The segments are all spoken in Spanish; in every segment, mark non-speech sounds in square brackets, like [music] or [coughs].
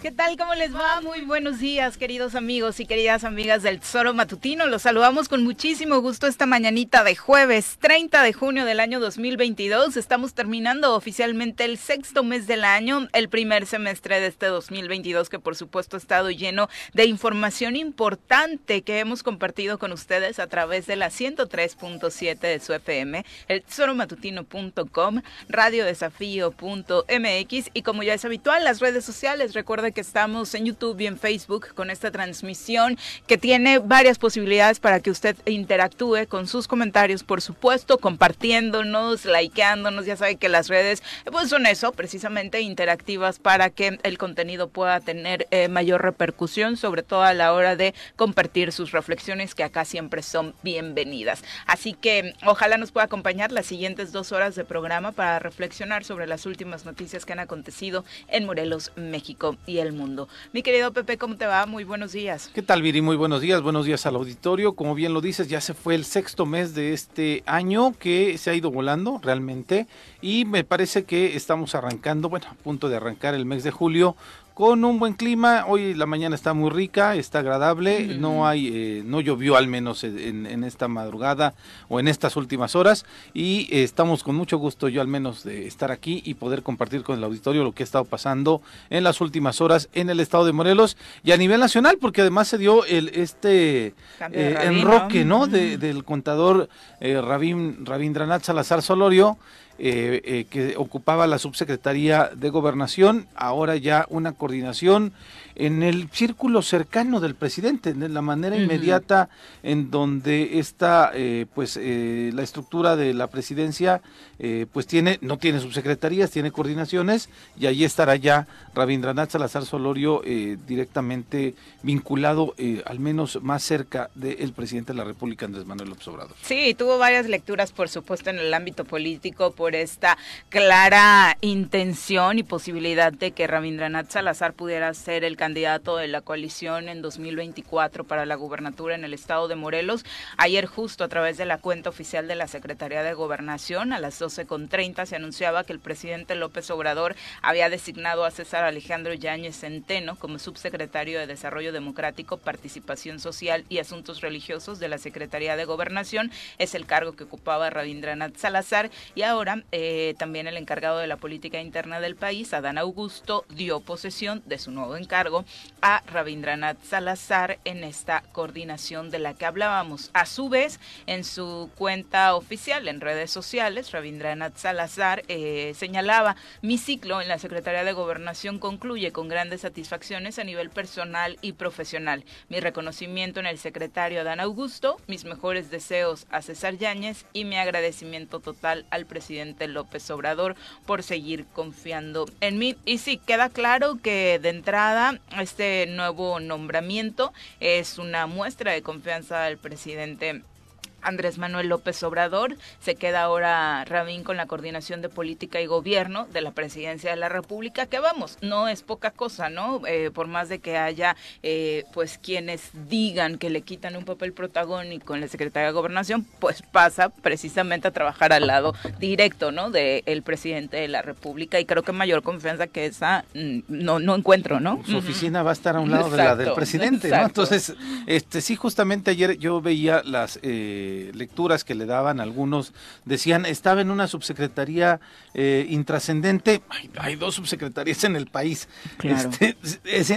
¿Qué tal? ¿Cómo les va? Muy buenos días, queridos amigos y queridas amigas del Tesoro Matutino. Los saludamos con muchísimo gusto esta mañanita de jueves 30 de junio del año 2022. Estamos terminando oficialmente el sexto mes del año, el primer semestre de este 2022 que por supuesto ha estado lleno de información importante que hemos compartido con ustedes a través de la 103.7 de su FM, el tesoromatutino.com, radiodesafío.mx y como ya es habitual, las redes sociales. Recuerden que estamos en YouTube y en Facebook con esta transmisión que tiene varias posibilidades para que usted interactúe con sus comentarios, por supuesto, compartiéndonos, likeándonos. Ya sabe que las redes pues son eso, precisamente interactivas para que el contenido pueda tener eh, mayor repercusión, sobre todo a la hora de compartir sus reflexiones que acá siempre son bienvenidas. Así que ojalá nos pueda acompañar las siguientes dos horas de programa para reflexionar sobre las últimas noticias que han acontecido en Morelos, México y el mundo. Mi querido Pepe, ¿cómo te va? Muy buenos días. ¿Qué tal, Viri? Muy buenos días. Buenos días al auditorio. Como bien lo dices, ya se fue el sexto mes de este año que se ha ido volando realmente y me parece que estamos arrancando, bueno, a punto de arrancar el mes de julio con un buen clima. Hoy la mañana está muy rica, está agradable, no hay, eh, no llovió al menos en, esta madrugada o en estas últimas horas. Y eh, estamos con mucho gusto yo al menos de estar aquí y poder compartir con el auditorio lo que ha estado pasando en las últimas horas en el estado de Morelos y a nivel nacional porque además se dio el este eh, enroque, ¿no? del contador Rabín, Rabindranath Salazar Solorio eh, eh, que ocupaba la subsecretaría de gobernación, ahora ya una coordinación en el círculo cercano del presidente, de la manera inmediata en donde está eh, pues eh, la estructura de la presidencia eh, pues tiene no tiene subsecretarías, tiene coordinaciones y ahí estará ya Rabindranath Salazar Solorio directamente vinculado al menos más cerca del presidente de la República Andrés Manuel López Obrador. Sí, tuvo varias lecturas por supuesto en el ámbito político por esta clara intención y posibilidad de que Rabindranath Salazar pudiera ser el candidato candidato de la coalición en 2024 para la gubernatura en el estado de Morelos. Ayer justo a través de la cuenta oficial de la Secretaría de Gobernación a las 12.30 se anunciaba que el presidente López Obrador había designado a César Alejandro Yáñez Centeno como subsecretario de Desarrollo Democrático, Participación Social y Asuntos Religiosos de la Secretaría de Gobernación. Es el cargo que ocupaba Rabindranath Salazar y ahora eh, también el encargado de la política interna del país, Adán Augusto, dio posesión de su nuevo encargo a Rabindranath Salazar en esta coordinación de la que hablábamos. A su vez, en su cuenta oficial en redes sociales, Rabindranath Salazar eh, señalaba, mi ciclo en la Secretaría de Gobernación concluye con grandes satisfacciones a nivel personal y profesional. Mi reconocimiento en el secretario Dan Augusto, mis mejores deseos a César Yáñez y mi agradecimiento total al presidente López Obrador por seguir confiando en mí. Y sí, queda claro que de entrada este nuevo nombramiento. Es una muestra de confianza del presidente Andrés Manuel López Obrador. Se queda ahora Rabín con la coordinación de política y gobierno de la presidencia de la República, que vamos, no es poca cosa, ¿no? Eh, por más de que haya, eh, pues, quienes digan que le quitan un papel protagónico en la Secretaría de Gobernación, pues pasa precisamente a trabajar al lado directo, ¿no? Del presidente de la República y creo que mayor confianza que esa mm, no, no encuentro, ¿no? Su oficina va a estar a un lado de la del presidente, ¿no? Entonces, este, sí, justamente ayer yo veía las... Eh, lecturas que le daban algunos, decían, estaba en una subsecretaría eh, intrascendente, hay, dos subsecretarías en el país, este,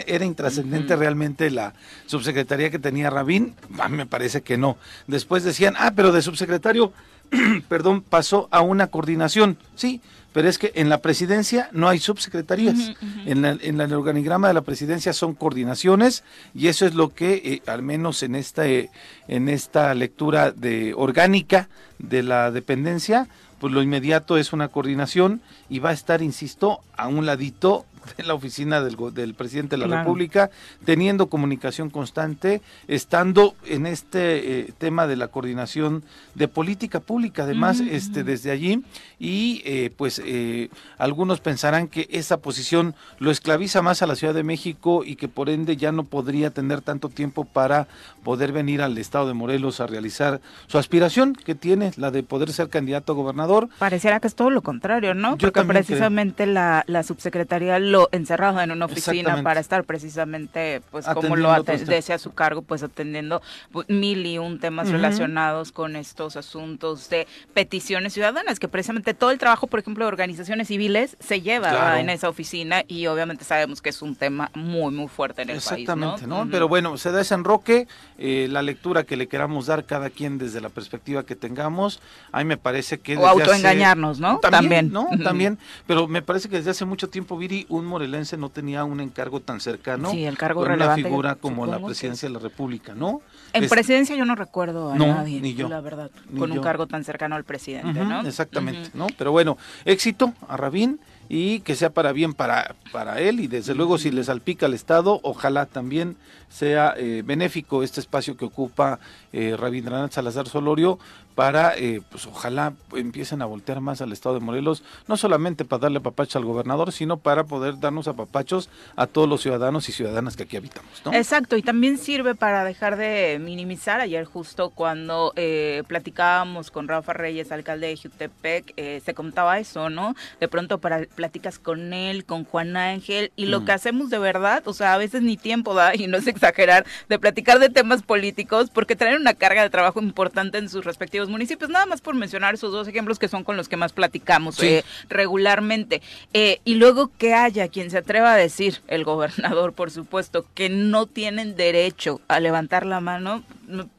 era intrascendente realmente la subsecretaría que tenía Rabín, ah, me parece que no. Después decían, ah, pero de subsecretario, [clears throat] perdón, pasó a una coordinación, sí, pero es que en la presidencia no hay subsecretarías. En, el organigrama de la presidencia son coordinaciones y eso es lo que, eh, al menos en esta, eh, en esta lectura de orgánica de la dependencia, pues lo inmediato es una coordinación y va a estar, insisto, a un ladito [laughs] de la oficina del, del presidente de la República, teniendo comunicación constante, estando en este eh, tema de la coordinación de política pública, además, este desde allí, y eh, pues eh, algunos pensarán que esa posición lo esclaviza más a la Ciudad de México y que por ende ya no podría tener tanto tiempo para poder venir al estado de Morelos a realizar su aspiración que tiene, la de poder ser candidato a gobernador. Pareciera que es todo lo contrario, ¿no? Porque precisamente la, la subsecretaría lo encerrado en una oficina para estar precisamente, pues como lo decía su cargo, pues atendiendo mil y un temas relacionados con estos asuntos de peticiones ciudadanas, que precisamente todo el trabajo, por ejemplo, de organizaciones civiles se lleva en esa oficina y obviamente sabemos que es un tema muy, muy fuerte en el país. Exactamente, ¿no? Pero bueno, se da ese enroque, eh, la lectura que le queramos dar cada quien desde la perspectiva que tengamos, a mí me parece que... O autoengañarnos, ¿no? También, ¿no? También, pero me parece que desde hace mucho tiempo, Viri, un morelense no tenía un encargo tan cercano sí, el cargo con una figura como la presidencia de la República, ¿no? En presidencia yo no recuerdo a nadie, ni yo, la verdad, con un cargo tan cercano al presidente, ¿no? Exactamente, ¿no? Pero bueno, éxito a Rabín y que sea para bien para, para él y desde luego si le salpica al Estado, ojalá también sea eh, benéfico este espacio que ocupa eh, Rabindranath Salazar Solorio para, eh, pues ojalá empiecen a voltear más al Estado de Morelos, no solamente para darle papachos al gobernador, sino para poder darnos a papachos a todos los ciudadanos y ciudadanas que aquí habitamos. ¿no? Exacto, y también sirve para dejar de minimizar. Ayer justo cuando eh, platicábamos con Rafa Reyes, alcalde de Jutepec, eh, se contaba eso, ¿no? De pronto para platicas con él, con Juan Ángel, y lo que hacemos de verdad, o sea, a veces ni tiempo da, y no es exagerar, de platicar de temas políticos, porque traen una carga de trabajo importante en sus respectivos municipios, nada más por mencionar esos dos ejemplos que son con los que más platicamos eh, regularmente. Eh, y luego que haya quien se atreva a decir, el gobernador por supuesto, que no tienen derecho a levantar la mano,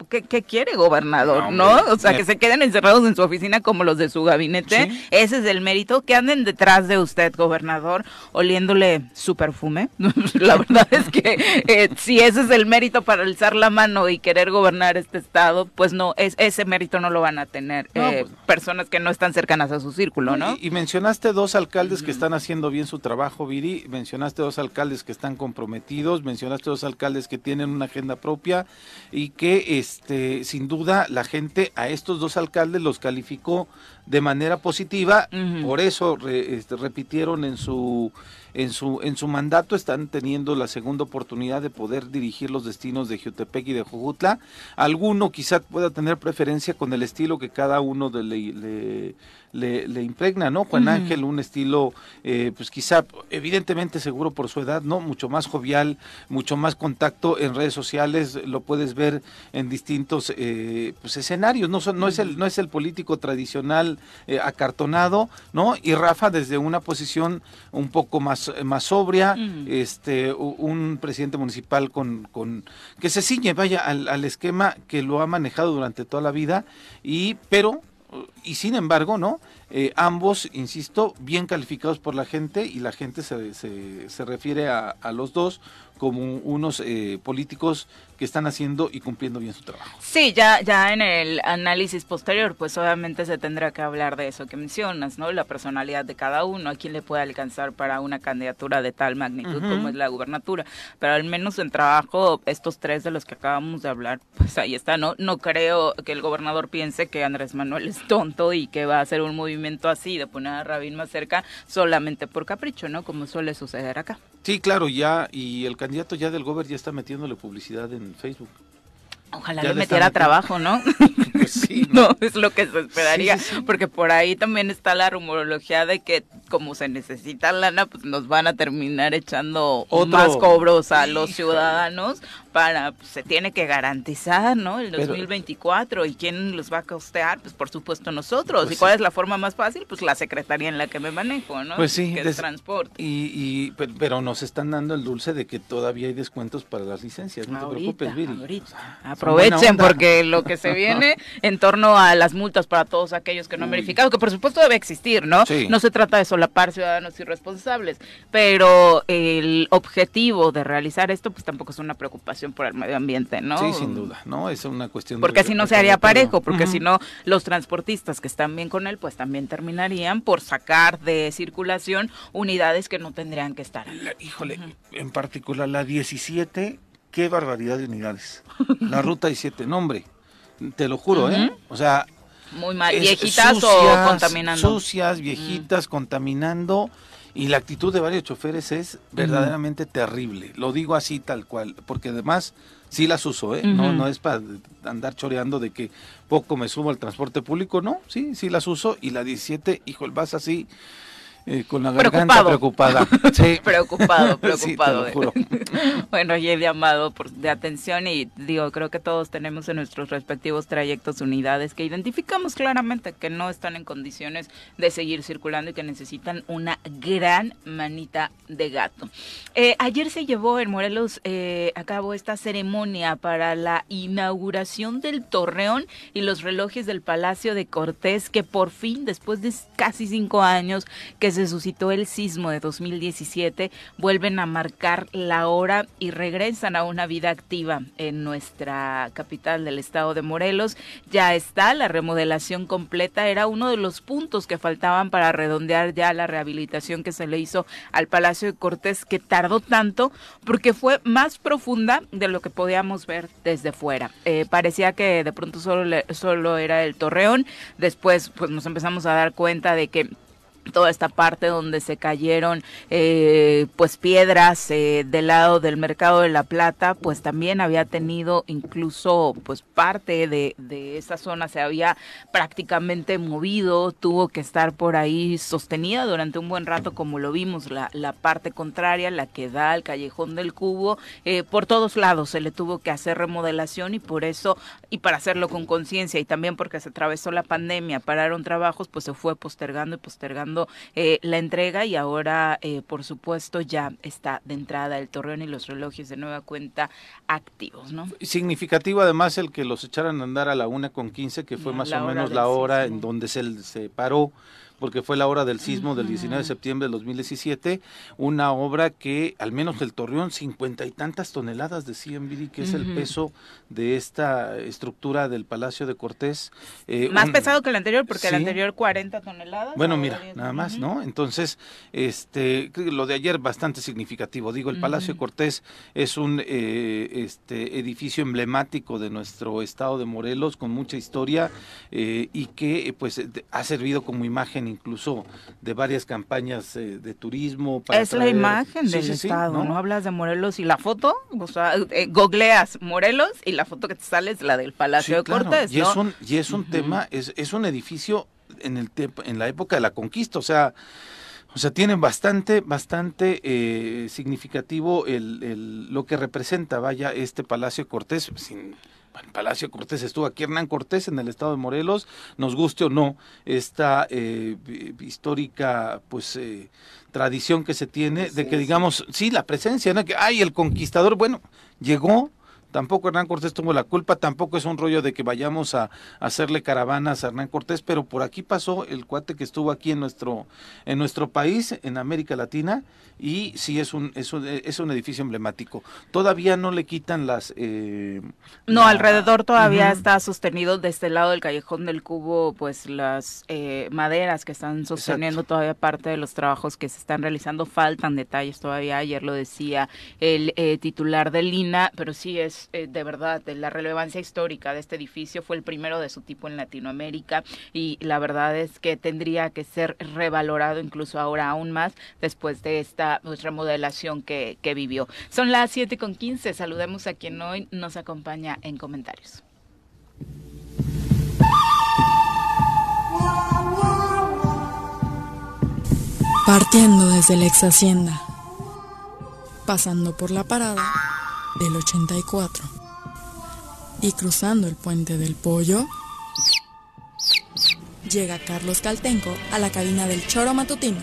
¿qué, quiere gobernador? No, O sea, que se queden encerrados en su oficina como los de su gabinete. Ese es el mérito. Que anden detrás de usted, gobernador, oliéndole su perfume. [laughs] la verdad es que eh, si ese es el mérito para alzar la mano y querer gobernar este estado, pues no, es, ese mérito no lo van a tener eh, pues personas que no están cercanas a su círculo, ¿no? Y, mencionaste dos alcaldes que están haciendo bien su trabajo, Viri. Mencionaste dos alcaldes que están comprometidos. Mencionaste dos alcaldes que tienen una agenda propia y que este, sin duda la gente a estos dos alcaldes los calificó de manera positiva, por eso este, repitieron en su en su en su mandato están teniendo la segunda oportunidad de poder dirigir los destinos de Jutepec y de Jojutla. Alguno quizá pueda tener preferencia con el estilo que cada uno de le le, impregna, ¿no? Juan Ángel, un estilo, eh, pues quizá, evidentemente seguro por su edad, ¿no? Mucho más jovial, mucho más contacto en redes sociales, lo puedes ver en distintos eh, pues, escenarios, no, son, no, es el, no es el político tradicional eh, acartonado, ¿no? Y Rafa desde una posición un poco más, más sobria, este, un presidente municipal con, con que se ciñe, vaya, al, al esquema que lo ha manejado durante toda la vida, y, pero y sin embargo, ¿no? Eh, ambos, insisto, bien calificados por la gente y la gente se, se, se refiere a, a, los dos como unos eh, políticos que están haciendo y cumpliendo bien su trabajo. Sí, ya, ya en el análisis posterior, pues obviamente se tendrá que hablar de eso que mencionas, ¿no? La personalidad de cada uno, a quién le puede alcanzar para una candidatura de tal magnitud como es la gubernatura. Pero al menos en trabajo, estos tres de los que acabamos de hablar, pues ahí está, ¿no? No creo que el gobernador piense que Andrés Manuel es tonto y que va a hacer un movimiento así de poner a Rabín más cerca solamente por capricho, ¿no? Como suele suceder acá. Sí, claro, ya, y el candidato ya del gobierno ya está metiéndole publicidad en Facebook. Ojalá le metiera trabajo, ¿no? [laughs] [laughs] Sí, [laughs] ¿no? es lo que se esperaría, porque por ahí también está la rumorología de que como se necesita lana, pues nos van a terminar echando más cobros a los ciudadanos para, pues, se tiene que garantizar, ¿no? El 2024 y quién los va a costear, pues por supuesto nosotros. Pues ¿Y cuál es la forma más fácil? Pues la secretaría en la que me manejo, ¿no? Pues sí, que es transporte. Y, pero nos están dando el dulce de que todavía hay descuentos para las licencias, no te preocupes, Viri. Aprovechen porque lo que se viene [laughs] en torno a las multas para todos aquellos que no han verificado, que por supuesto debe existir, ¿no? No se trata de solapar ciudadanos irresponsables, pero el objetivo de realizar esto pues tampoco es una preocupación por el medio ambiente, ¿no? Sí, sin duda, ¿no? Es una cuestión Porque si no se haría parejo, porque si no los transportistas que están bien con él pues también terminarían por sacar de circulación unidades que no tendrían que estar. híjole, en particular la 17 qué barbaridad de unidades. La ruta 17, nombre, te lo juro, ¿eh? O sea... Muy mal, viejitas o contaminando. Sucias, viejitas, contaminando. Y la actitud de varios choferes es verdaderamente terrible. Lo digo así tal cual, porque además sí las uso, ¿eh? no, no es para andar choreando de que poco me subo al transporte público, no, sí, sí las uso. Y la 17, hijo, vas así eh, con la garganta preocupada. [laughs] Sí. preocupado, [laughs] preocupado. [laughs] bueno, y el llamado por, de atención y digo, creo que todos tenemos en nuestros respectivos trayectos unidades que identificamos claramente que no están en condiciones de seguir circulando y que necesitan una gran manita de gato. Eh, ayer se llevó en Morelos eh, a cabo esta ceremonia para la inauguración del Torreón y los relojes del Palacio de Cortés que por fin, después de casi cinco años que se suscitó el sismo de 2017, vuelven a marcar la hora y regresan a una vida activa en nuestra capital del estado de Morelos. Ya está la remodelación completa, era uno de los puntos que faltaban para redondear ya la rehabilitación que se le hizo al Palacio de Cortés, que tardó tanto porque fue más profunda de lo que podíamos ver desde fuera. Eh, parecía que de pronto solo, solo era el torreón, después pues nos empezamos a dar cuenta de que toda esta parte donde se cayeron eh, pues piedras eh, del lado del mercado de la plata pues también había tenido incluso pues parte de, de esa zona se había prácticamente movido tuvo que estar por ahí sostenida durante un buen rato como lo vimos la, la parte contraria la que da al callejón del cubo eh, por todos lados se le tuvo que hacer remodelación y por eso y para hacerlo con conciencia y también porque se atravesó la pandemia pararon trabajos pues se fue postergando y postergando eh, la entrega y ahora, eh, por supuesto, ya está de entrada el torreón y los relojes de nueva cuenta activos, ¿no? Significativo además el que los echaran a andar a la una con quince, que fue más o menos la hora en donde se, se paró porque fue la hora del sismo del 19 de septiembre del 2017, una obra que al menos del Torreón, cincuenta y tantas toneladas, decía Viri, que es el peso de esta estructura del Palacio de Cortés. Eh, más pesado que el anterior, porque el anterior 40 toneladas. Bueno, mira, nada más, ¿no? Entonces, este, lo de ayer bastante significativo. Digo, el Palacio de Cortés es un eh, este, edificio emblemático de nuestro estado de Morelos, con mucha historia eh, y que pues ha servido como imagen incluso de varias campañas eh, de turismo. es la imagen del estado, ¿no? Hablas de Morelos y la foto, o sea, eh, googleas Morelos y la foto que te sale es la del Palacio de Cortés, Y es un, y es un tema, es, es un edificio en, el en la época de la conquista, o sea... O sea, tiene bastante, bastante eh, significativo el, el, lo que representa, vaya, este Palacio Cortés, sin, el Palacio Cortés estuvo aquí Hernán Cortés en el estado de Morelos, nos guste o no esta eh, histórica pues eh, tradición que se tiene de que digamos, sí, la presencia, ¿no? que ay, el conquistador, bueno, llegó, Tampoco Hernán Cortés tuvo la culpa, tampoco es un rollo de que vayamos a, hacerle caravanas a Hernán Cortés, pero por aquí pasó el cuate que estuvo aquí en nuestro, en nuestro país, en América Latina, y sí es un, es un, es un edificio emblemático. Todavía no le quitan las... Eh, no, alrededor todavía está sostenido desde este el lado del callejón del cubo, pues las eh, maderas que están sosteniendo todavía parte de los trabajos que se están realizando. Faltan detalles todavía, ayer lo decía el eh, titular del Lina, pero sí es eh, de verdad de la relevancia histórica de este edificio, fue el primero de su tipo en Latinoamérica y la verdad es que tendría que ser revalorado incluso ahora aún más después de esta pues, remodelación que, que vivió. Son las 7 con 15, saludemos a quien hoy nos acompaña en comentarios. Partiendo desde la ex hacienda, pasando por la parada del 84. Y cruzando el puente del pollo, llega Carlos Caltenco a la cabina del choro matutino.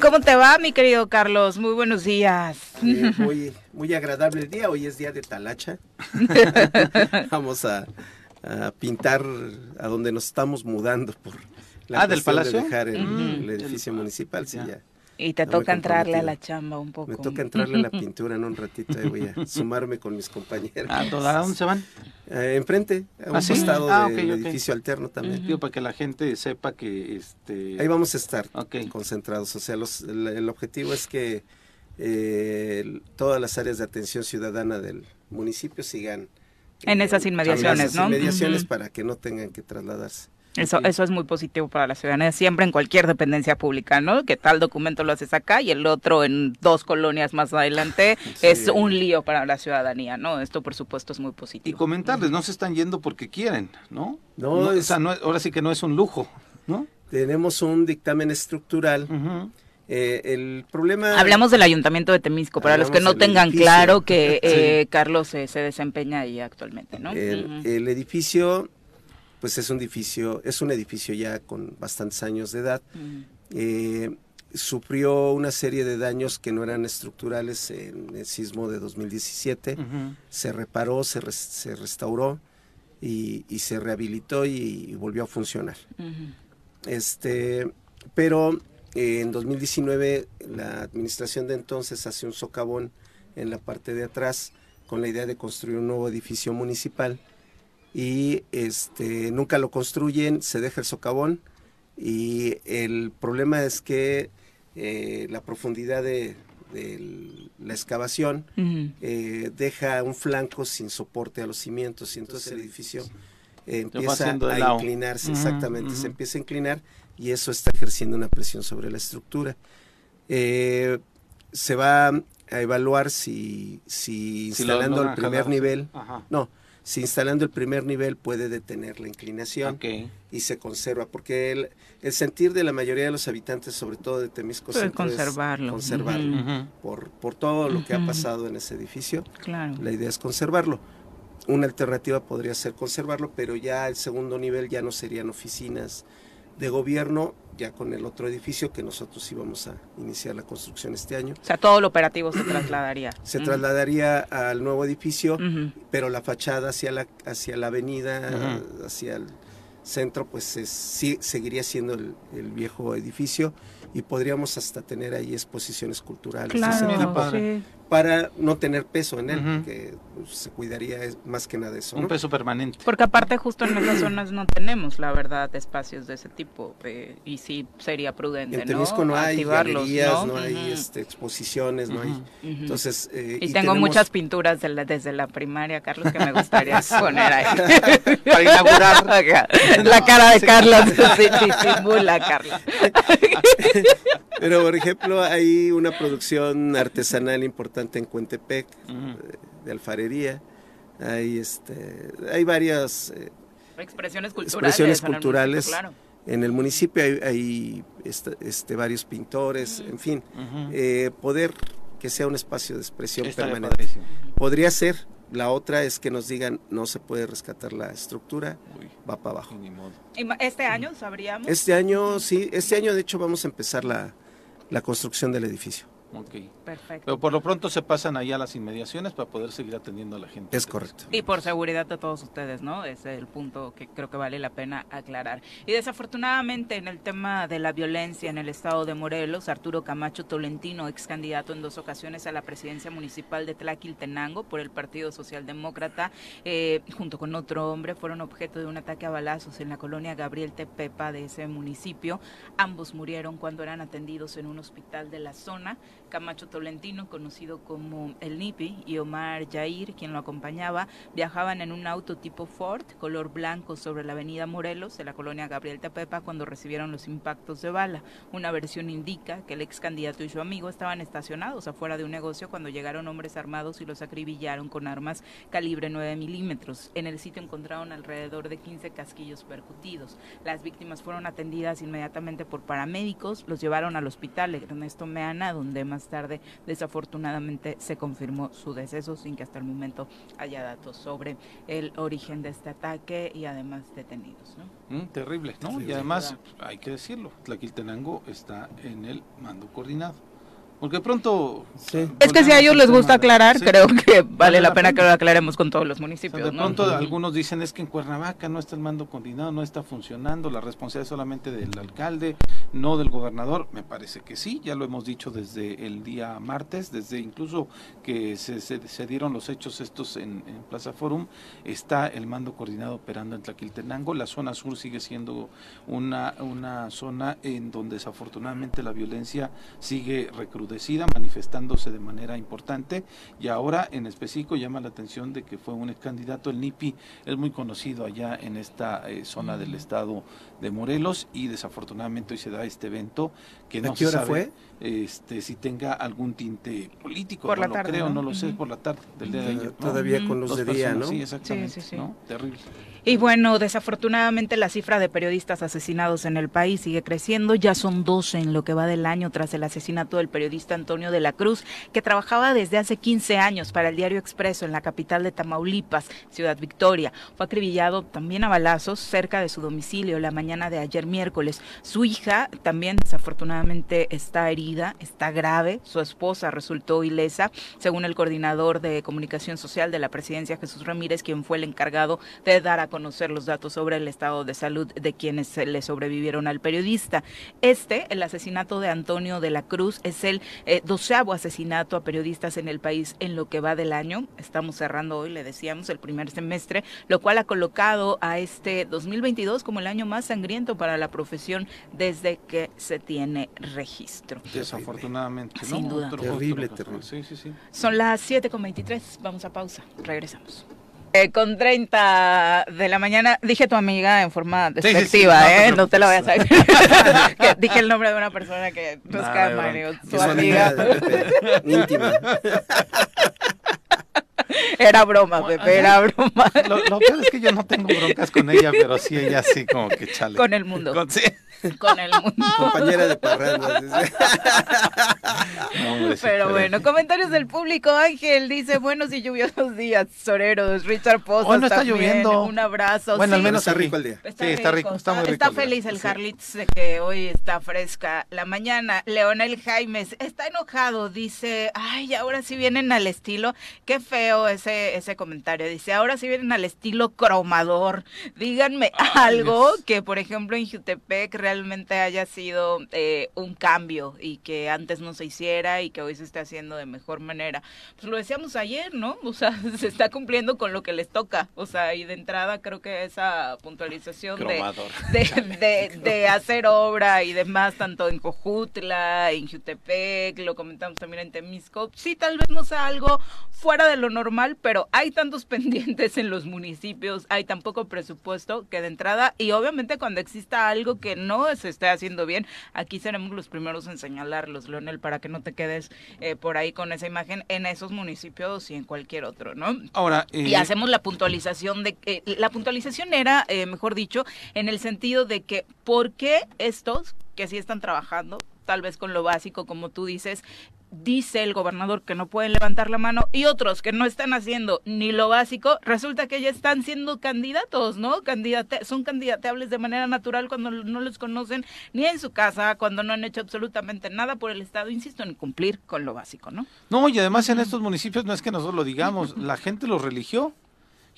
¿Cómo te va, mi querido Carlos? Muy buenos días. muy, muy agradable el día. Hoy es día de talacha. [laughs] Vamos a, a pintar a donde nos estamos mudando por la ah, del palacio de dejar el, mm. edificio municipal sí ya y te toca entrarle a la chamba un poco. Me toca entrarle a la [laughs] pintura en un ratito, y voy a [laughs] sumarme con mis compañeros. ¿A dónde se van? Eh, enfrente, a un ¿Ah, costado ah, del edificio alterno también. para que la gente sepa que... este Ahí vamos a estar concentrados, o sea, el, objetivo es que eh, todas las áreas de atención ciudadana del municipio sigan en esas inmediaciones, ¿no? Inmediaciones para que no tengan que trasladarse. Eso, eso es muy positivo para la ciudadanía, siempre en cualquier dependencia pública, ¿no? Que tal documento lo haces acá y el otro en dos colonias más adelante [laughs] es un lío para la ciudadanía, ¿no? Esto por supuesto es muy positivo. Y comentarles, no se están yendo porque quieren, ¿no? No, ahora sí que no es un lujo, ¿no? Tenemos un dictamen estructural. Eh, el problema. Hablamos del ayuntamiento de Temisco, para los que no tengan claro que [laughs] eh, Carlos se desempeña ahí actualmente, ¿no? El, edificio, pues es un edificio, es un edificio ya con bastantes años de edad. Eh, sufrió una serie de daños que no eran estructurales en el sismo de 2017. Se reparó, se, se restauró y, se rehabilitó y, volvió a funcionar. Este, pero en 2019 la administración de entonces hace un socavón en la parte de atrás con la idea de construir un nuevo edificio municipal y este nunca lo construyen, se deja el socavón y el problema es que eh, la profundidad de, la excavación eh, deja un flanco sin soporte a los cimientos y entonces el edificio empieza a inclinarse, exactamente, se empieza a inclinar y eso está ejerciendo una presión sobre la estructura. Eh, se va a evaluar si, si, instalando el primer nivel, no, si instalando el primer nivel puede detener la inclinación y se conserva, porque el, el, sentir de la mayoría de los habitantes, sobre todo de Temisco conservarlo. es conservarlo, por, por todo lo que ha pasado en ese edificio. La idea es conservarlo. Una alternativa podría ser conservarlo, pero ya el segundo nivel ya no serían oficinas, de gobierno ya con el otro edificio que nosotros íbamos a iniciar la construcción este año. O sea, todo lo operativo se trasladaría. [clears throat] Se trasladaría al nuevo edificio, pero la fachada hacia la, hacia la avenida, hacia el centro, pues sí, seguiría siendo el, el, viejo edificio y podríamos hasta tener ahí exposiciones culturales. Claro, sí para no tener peso en él, que pues, se cuidaría más que nada eso. Un peso permanente. Porque aparte justo en esas zonas no tenemos, la verdad, espacios de ese tipo eh, y sí sería prudente. En Temisco no, hay galerías, no, hay este, exposiciones, no hay. Entonces. Eh, y, tengo muchas pinturas desde la primaria, Carlos, que me gustaría [laughs] poner ahí. [laughs] Para inaugurar. la cara de Carlos, sí, [laughs] simula, Carlos. Pero, por ejemplo, hay una producción artesanal importante en Cuentepec, eh, de, alfarería. Hay, este, hay varias eh, expresiones culturales. Expresiones culturales. En el municipio hay, este, varios pintores, en fin. Eh, poder que sea un espacio de expresión permanente. Podría ser. La otra es que nos digan no se puede rescatar la estructura, va para abajo. ¿Este año sabríamos? Este año, sí. Este año, de hecho, vamos a empezar la, la construcción del edificio. Ok. Perfecto. Pero por lo pronto se pasan allá a las inmediaciones para poder seguir atendiendo a la gente. Es correcto. Y por seguridad de todos ustedes, ¿no? Ese es el punto que creo que vale la pena aclarar. Y desafortunadamente en el tema de la violencia en el estado de Morelos, Arturo Camacho Tolentino, ex candidato en dos ocasiones a la presidencia municipal de Tlaquiltenango por el Partido Socialdemócrata, eh, junto con otro hombre, fueron objeto de un ataque a balazos en la colonia Gabriel Tepepa de ese municipio. Ambos murieron cuando eran atendidos en un hospital de la zona. Camacho Tolentino, conocido como el Nipi, y Omar Yair, quien lo acompañaba, viajaban en un auto tipo Ford, color blanco, sobre la avenida Morelos, de la colonia Gabriel Tepepa, cuando recibieron los impactos de bala. Una versión indica que el ex candidato y su amigo estaban estacionados afuera de un negocio cuando llegaron hombres armados y los acribillaron con armas calibre 9 milímetros. En el sitio encontraron alrededor de 15 casquillos percutidos. Las víctimas fueron atendidas inmediatamente por paramédicos, los llevaron al hospital Ernesto Meana, donde más más tarde, desafortunadamente, se confirmó su deceso sin que hasta el momento haya datos sobre el origen de este ataque y además detenidos. ¿no? Mm, terrible, ¿no? y además, hay que decirlo, Tlaquiltenango está en el mando coordinado. Porque pronto... Es que si a ellos les gusta aclarar, creo que vale, la pena, que lo aclaremos con todos los municipios. de pronto algunos dicen es que en Cuernavaca no está el mando coordinado, no está funcionando, la responsabilidad es solamente del alcalde, no del gobernador. Me parece que sí, ya lo hemos dicho desde el día martes, desde incluso que se, se, dieron los hechos estos en, Plaza Forum, está el mando coordinado operando en Tlaquiltenango. La zona sur sigue siendo una, una zona en donde desafortunadamente la violencia sigue recrudeciendo manifestándose de manera importante y ahora en específico llama la atención de que fue un ex candidato, el NIPI es muy conocido allá en esta eh, zona del estado de Morelos y desafortunadamente hoy se da este evento que no se sabe fue? Este, si tenga algún tinte político, por no lo tarde, creo, ¿no? lo sé, por la tarde del día de ayer. Todavía con los de día, ¿no? Sí, exactamente, Terrible. Y bueno, desafortunadamente la cifra de periodistas asesinados en el país sigue creciendo. Ya son 12 en lo que va del año tras el asesinato del periodista Antonio de la Cruz, que trabajaba desde hace 15 años para el Diario Expreso en la capital de Tamaulipas, Ciudad Victoria. Fue acribillado también a balazos cerca de su domicilio la mañana de ayer miércoles. Su hija también desafortunadamente está herida, está grave. Su esposa resultó ilesa, según el coordinador de comunicación social de la presidencia, Jesús Ramírez, quien fue el encargado de dar a conocer los datos sobre el estado de salud de quienes le sobrevivieron al periodista. Este, el asesinato de Antonio de la Cruz, es el eh, doceavo asesinato a periodistas en el país en lo que va del año. Estamos cerrando hoy, le decíamos, el primer semestre, lo cual ha colocado a este 2022 como el año más sangriento para la profesión desde que se tiene registro. Desafortunadamente, ¿no? Sin duda. Terrible, terrible. Sí, sí, sí. Son las 7.23, vamos a pausa, regresamos. Eh, con 30 de la mañana, dije tu amiga en forma despectiva, ¿eh? No, te lo voy a saber. [laughs] dije el nombre de una persona que nos cae mal, su amiga. [laughs] íntima. Era broma, Pepe, era broma. Lo, lo peor es que yo no tengo broncas con ella, pero sí ella sí como que chale. Con el mundo. Con, sí [laughs] con el mundo. Compañera de parranda. [laughs] Pero bueno, comentarios del público. Ángel dice, buenos y lluviosos días, soreros. Richard Pozo Hoy no está lloviendo. Un abrazo. Bueno, al menos está rico el día. Está sí, está rico. Está, muy rico está feliz el Carlitz de que hoy está fresca la mañana. Leonel Jaimes está enojado. Dice, ay, ahora sí vienen al estilo. Qué feo ese, ese comentario. Dice, ahora sí vienen al estilo cromador. Díganme algo que, por ejemplo, en Jutepec realmente haya sido eh, un cambio y que antes no se hiciera y que hoy se esté haciendo de mejor manera. Pues lo decíamos ayer, ¿no? O sea, [laughs] se está cumpliendo con lo que les toca. O sea, y de entrada creo que esa puntualización de, de, de, hacer obra y demás, tanto en Cojutla, en Jutepec, lo comentamos también en Temisco, sí, tal vez no sea algo fuera de lo normal, pero hay tantos [laughs] pendientes en los municipios, hay tan poco presupuesto que de entrada, y obviamente cuando exista algo que no se esté haciendo bien, aquí seremos los primeros en señalarlos, Leonel, para que no te quedes eh, por ahí con esa imagen en esos municipios y en cualquier otro, ¿no? Ahora, y eh, hacemos la puntualización de que la puntualización era, eh, mejor dicho, en el sentido de que ¿por qué estos que sí están trabajando tal vez con lo básico, como tú dices, dice el gobernador que no pueden levantar la mano y otros que no están haciendo ni lo básico, resulta que ya están siendo candidatos, ¿no? Candidate son candidateables de manera natural cuando no los conocen ni en su casa, cuando no han hecho absolutamente nada por el Estado, insisto, en cumplir con lo básico, ¿no? No, y además en estos municipios no es que nosotros lo digamos, la gente los religió.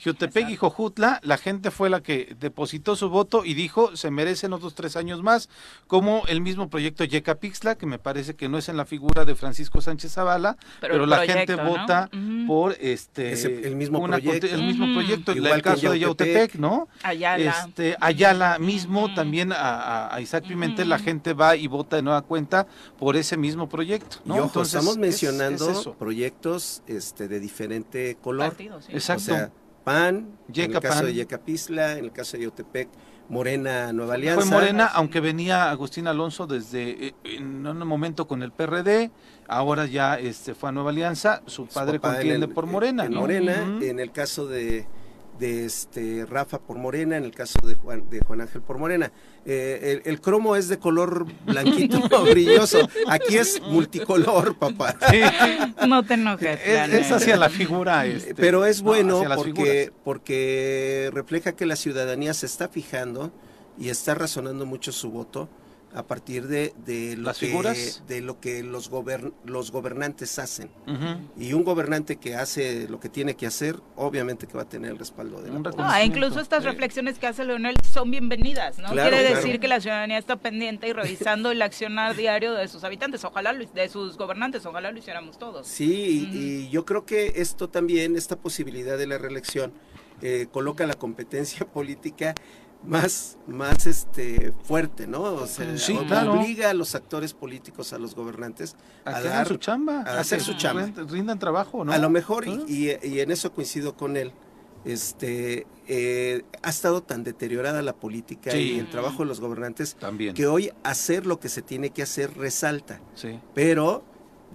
Jutepec y Jojutla, la gente fue la que depositó su voto y dijo se merecen otros tres años más, como el mismo proyecto Yecapixtla, que me parece que no es en la figura de Francisco Sánchez Zavala, pero, la gente vota por este el mismo proyecto, el mismo proyecto, el caso de Yautepec, ¿no? Ayala, este, Ayala mismo, también a, Isaac Pimentel, la gente va y vota de nueva cuenta por ese mismo proyecto, ¿no? Entonces, estamos mencionando proyectos este de diferente color. Exacto. En el caso de Yecapisla, en el caso de Yotepec, Morena Nueva Alianza. Fue Morena, aunque venía Agustín Alonso desde eh, en un momento con el PRD, ahora ya este fue a Nueva Alianza, su padre contiende por Morena. En, Morena, en el caso de de este Rafa por Morena, en el caso de Juan, de Juan Ángel por Morena. Eh, el, cromo es de color blanquito, [laughs] brilloso. Aquí es multicolor, papá. No te enojes. Es, hacia la figura. Este, Pero es bueno porque, porque refleja que la ciudadanía se está fijando y está razonando mucho su voto a partir de, de lo, ¿Las que, figuras? de lo que los, los gobernantes hacen. Y un gobernante que hace lo que tiene que hacer, obviamente que va a tener el respaldo de la no, Incluso estas reflexiones que hace Leonel son bienvenidas, ¿no? Quiere decir que la ciudadanía está pendiente y revisando el accionar diario de sus habitantes, ojalá de sus gobernantes, ojalá lo hiciéramos todos. Sí, y yo creo que esto también, esta posibilidad de la reelección, eh, coloca la competencia [laughs] política más, más este fuerte, ¿no? O sea, obliga a los actores políticos, a los gobernantes a, dar su chamba, a hacer su chamba, rindan trabajo, ¿no? A lo mejor y, y, en eso coincido con él. Este eh, ha estado tan deteriorada la política y el trabajo de los gobernantes También. que hoy hacer lo que se tiene que hacer resalta. Sí. Pero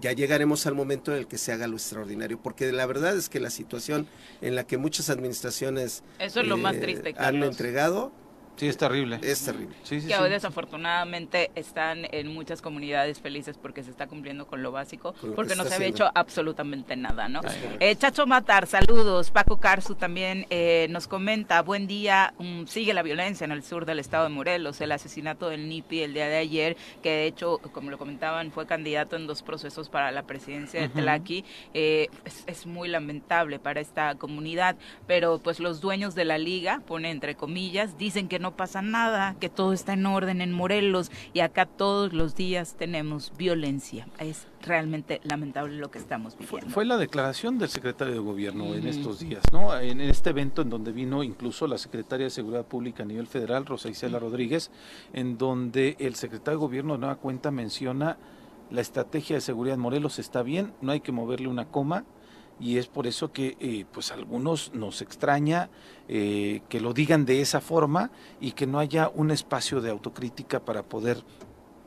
ya llegaremos al momento en el que se haga lo extraordinario, porque la verdad es que la situación en la que muchas administraciones Eso es lo más eh, triste, han entregado Sí, es terrible. Es terrible. que hoy desafortunadamente están en muchas comunidades felices porque se está cumpliendo con lo básico, porque no se había hecho absolutamente nada, ¿no? Eh, Chacho Matar, saludos. Paco Carzu también eh, nos comenta, buen día, um, sigue la violencia en el sur del estado de Morelos, el asesinato del NIPI el día de ayer, que de hecho, como lo comentaban, fue candidato en dos procesos para la presidencia de Tlaqui, eh, es, es muy lamentable para esta comunidad, pero pues los dueños de la liga, pone entre comillas, dicen que no pasa nada, que todo está en orden en Morelos y acá todos los días tenemos violencia. Es realmente lamentable lo que estamos viviendo. Fue, la declaración del secretario de gobierno en estos días, ¿no? En este evento en donde vino incluso la secretaria de Seguridad Pública a nivel federal, Rosa Isela Rodríguez, en donde el secretario de gobierno de nueva cuenta menciona la estrategia de seguridad en Morelos está bien, no hay que moverle una coma, y es por eso que eh, pues algunos nos extraña eh, que lo digan de esa forma y que no haya un espacio de autocrítica para poder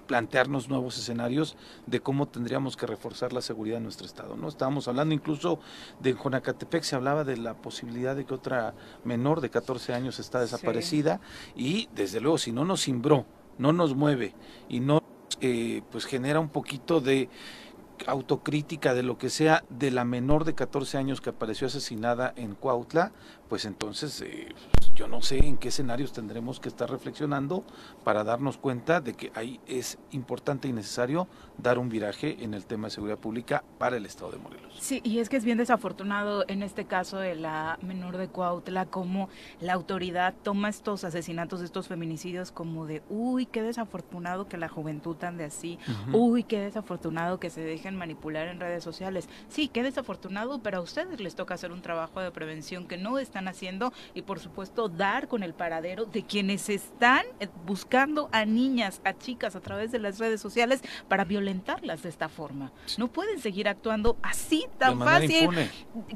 plantearnos nuevos escenarios de cómo tendríamos que reforzar la seguridad en nuestro estado. ¿no? Estábamos hablando incluso de Jonacatepec, se hablaba de la posibilidad de que otra menor de 14 años está desaparecida y desde luego si no nos cimbró, no nos mueve y no eh, pues genera un poquito de autocrítica de lo que sea de la menor de 14 años que apareció asesinada en Cuautla, pues entonces eh, yo no sé en qué escenarios tendremos que estar reflexionando para darnos cuenta de que ahí es importante y necesario dar un viraje en el tema de seguridad pública para el Estado de Morelos. Sí, y es que es bien desafortunado en este caso de la menor de Cuautla, como la autoridad toma estos asesinatos, estos feminicidios como de, uy, qué desafortunado que la juventud ande así, uy, qué desafortunado que se dejen manipular en redes sociales. Sí, qué desafortunado, pero a ustedes les toca hacer un trabajo de prevención que no están haciendo y por supuesto dar con el paradero de quienes están eh, buscando a niñas, a chicas a través de las redes sociales para violentarlas de esta forma. No pueden seguir actuando así tan fácil,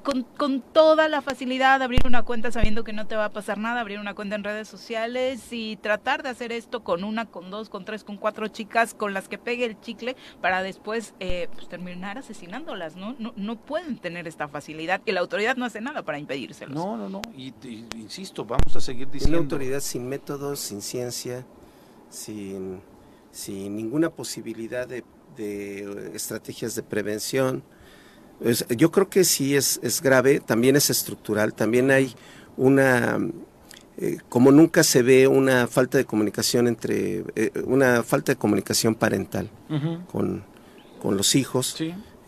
con, con, toda la facilidad de abrir una cuenta sabiendo que no te va a pasar nada, abrir una cuenta en redes sociales y tratar de hacer esto con una, con dos, con tres, con cuatro chicas con las que pegue el chicle para después eh, pues, terminar asesinándolas, ¿no? ¿no? No pueden tener esta facilidad y la autoridad no hace nada para impedírselo. No, no, no, y, insisto, vamos a seguir diciendo. Una autoridad sin métodos, sin ciencia, sin, sin ninguna posibilidad de de estrategias de prevención. yo creo que sí es, es, grave, también es estructural, también hay una, eh, como nunca se ve una falta de comunicación entre, eh, una falta de comunicación parental con, con, los hijos.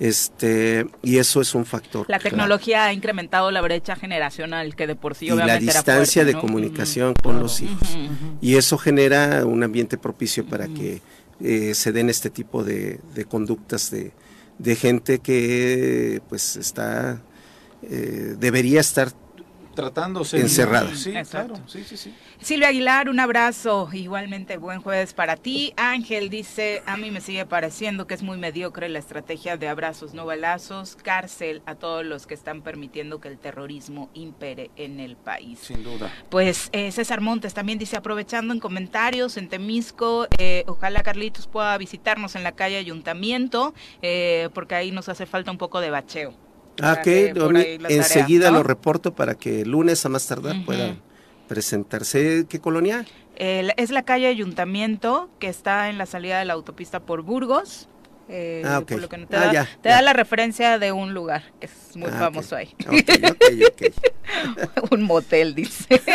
Este, y eso es un factor. La tecnología ha incrementado la brecha generacional que de por sí y la distancia de comunicación con los hijos. Y eso genera un ambiente propicio para que eh, se den este tipo de, de conductas de, de, gente que pues está eh, debería estar tratándose encerrada. Sí, claro, sí, sí, sí. Silvia Aguilar, un abrazo, igualmente buen jueves para ti. Ángel dice, a mí me sigue pareciendo que es muy mediocre la estrategia de abrazos no balazos, cárcel a todos los que están permitiendo que el terrorismo impere en el país. Sin duda. Pues eh, César Montes también dice, aprovechando en comentarios en Temisco, eh, ojalá Carlitos pueda visitarnos en la calle Ayuntamiento, eh, porque ahí nos hace falta un poco de bacheo. Ah, enseguida lo reporto para que el lunes a más tardar puedan presentarse. ¿Qué colonia? es la calle Ayuntamiento, que está en la salida de la autopista por Burgos. Eh, ah, por lo que te, ah, da, te da, la referencia de un lugar que es muy ah, famoso ahí. [laughs] un motel, dice. [laughs]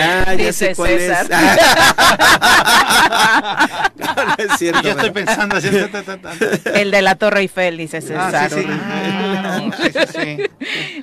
ah, ya sé cuál Es. [laughs] es cierto. Yo estoy pensando así. El de la Torre Eiffel, dice ah, César. Ah,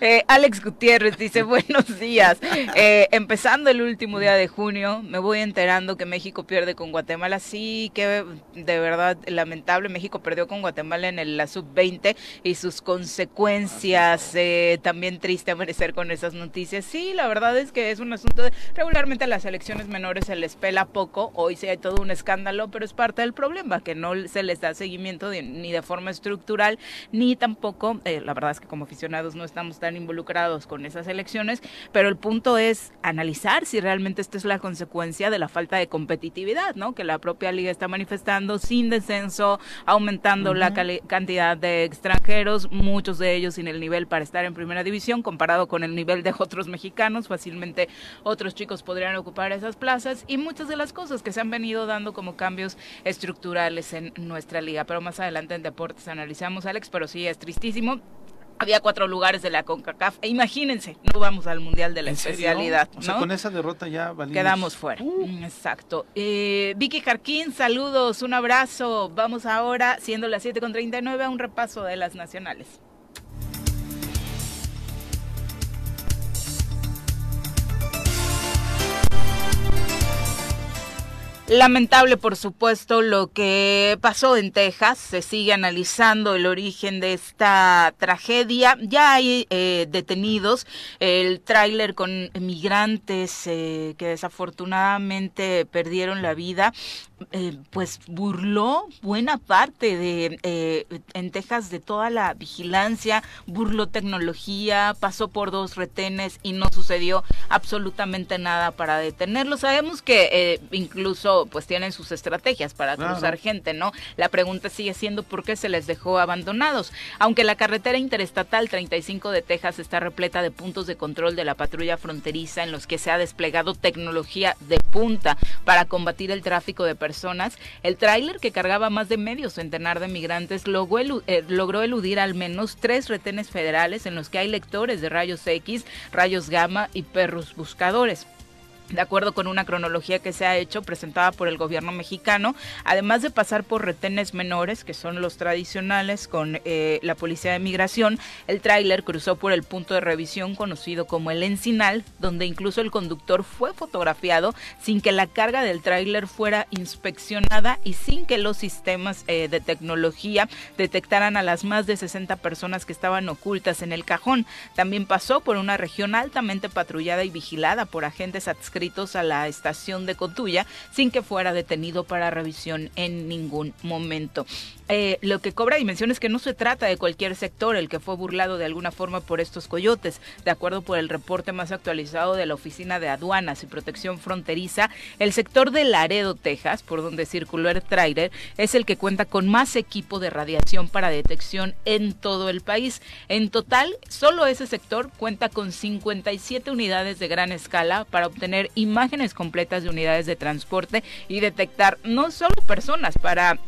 eh, Alex Gutiérrez dice, buenos días. Eh, empezando el último día de junio, me voy enterando que México pierde con Guatemala. Sí, que de verdad lamentable. México perdió con Guatemala en el, la sub-20 y sus consecuencias. Eh, también triste amanecer [laughs] con esas noticias. Sí, la verdad es que es un asunto de, regularmente a las elecciones menores se les pela poco. Hoy sí hay todo un escándalo, pero es parte del problema, que no se les da seguimiento ni de forma estructural, ni tampoco, eh, la verdad es que como aficionados no estamos tan involucrados con esas elecciones, pero el punto es analizar si realmente esto es la consecuencia de la falta de competitividad, ¿no? Que la propia liga está manifestando sin descenso, aumentando la cantidad de extranjeros, muchos de ellos sin el nivel para estar en primera división, comparado con el nivel de otros mexicanos, fácilmente otros chicos podrían ocupar esas plazas y muchas de las cosas que se han venido dando como cambios estructurales en nuestra liga. Pero más adelante en deportes analizamos, Alex, pero sí es tristísimo. Había cuatro lugares de la CONCACAF. E imagínense, no vamos al Mundial de la especialidad. ¿no? con esa derrota ya Quedamos fuera. Uh. Mm, exacto. Eh, Vicky Jarquín, saludos, un abrazo. Vamos ahora, siendo las 7.39, a un repaso de las nacionales. Lamentable, por supuesto, lo que pasó en Texas. Se sigue analizando el origen de esta tragedia. Ya hay eh, detenidos. El tráiler con migrantes eh, que desafortunadamente perdieron la vida eh, pues burló buena parte de eh, en Texas de toda la vigilancia, burló tecnología, pasó por dos retenes y no sucedió absolutamente nada para detenerlo. Sabemos que eh, incluso pues tienen sus estrategias para cruzar gente, ¿no? La pregunta sigue siendo por qué se les dejó abandonados. Aunque la carretera interestatal 35 de Texas está repleta de puntos de control de la patrulla fronteriza en los que se ha desplegado tecnología de punta para combatir el tráfico de personas personas, el tráiler que cargaba más de medio centenar de migrantes logró, eh, logró eludir al menos tres retenes federales en los que hay lectores de rayos X, rayos gamma y perros buscadores de acuerdo con una cronología que se ha hecho presentada por el gobierno mexicano, además de pasar por retenes menores, que son los tradicionales con eh, la Policía de Migración, el tráiler cruzó por el punto de revisión conocido como el Encinal, donde incluso el conductor fue fotografiado sin que la carga del tráiler fuera inspeccionada y sin que los sistemas eh, de tecnología detectaran a las más de 60 personas que estaban ocultas en el cajón. También pasó por una región altamente patrullada y vigilada por agentes adscritos a la estación de Cotulla sin que fuera detenido para revisión en ningún momento. Eh, lo que cobra dimensión es que no se trata de cualquier sector el que fue burlado de alguna forma por estos coyotes. De acuerdo por el reporte más actualizado de la Oficina de Aduanas y Protección Fronteriza, el sector de Laredo, Texas, por donde circuló el trailer, es el que cuenta con más equipo de radiación para detección en todo el país. En total, solo ese sector cuenta con 57 unidades de gran escala para obtener imágenes completas de unidades de transporte y detectar no solo personas para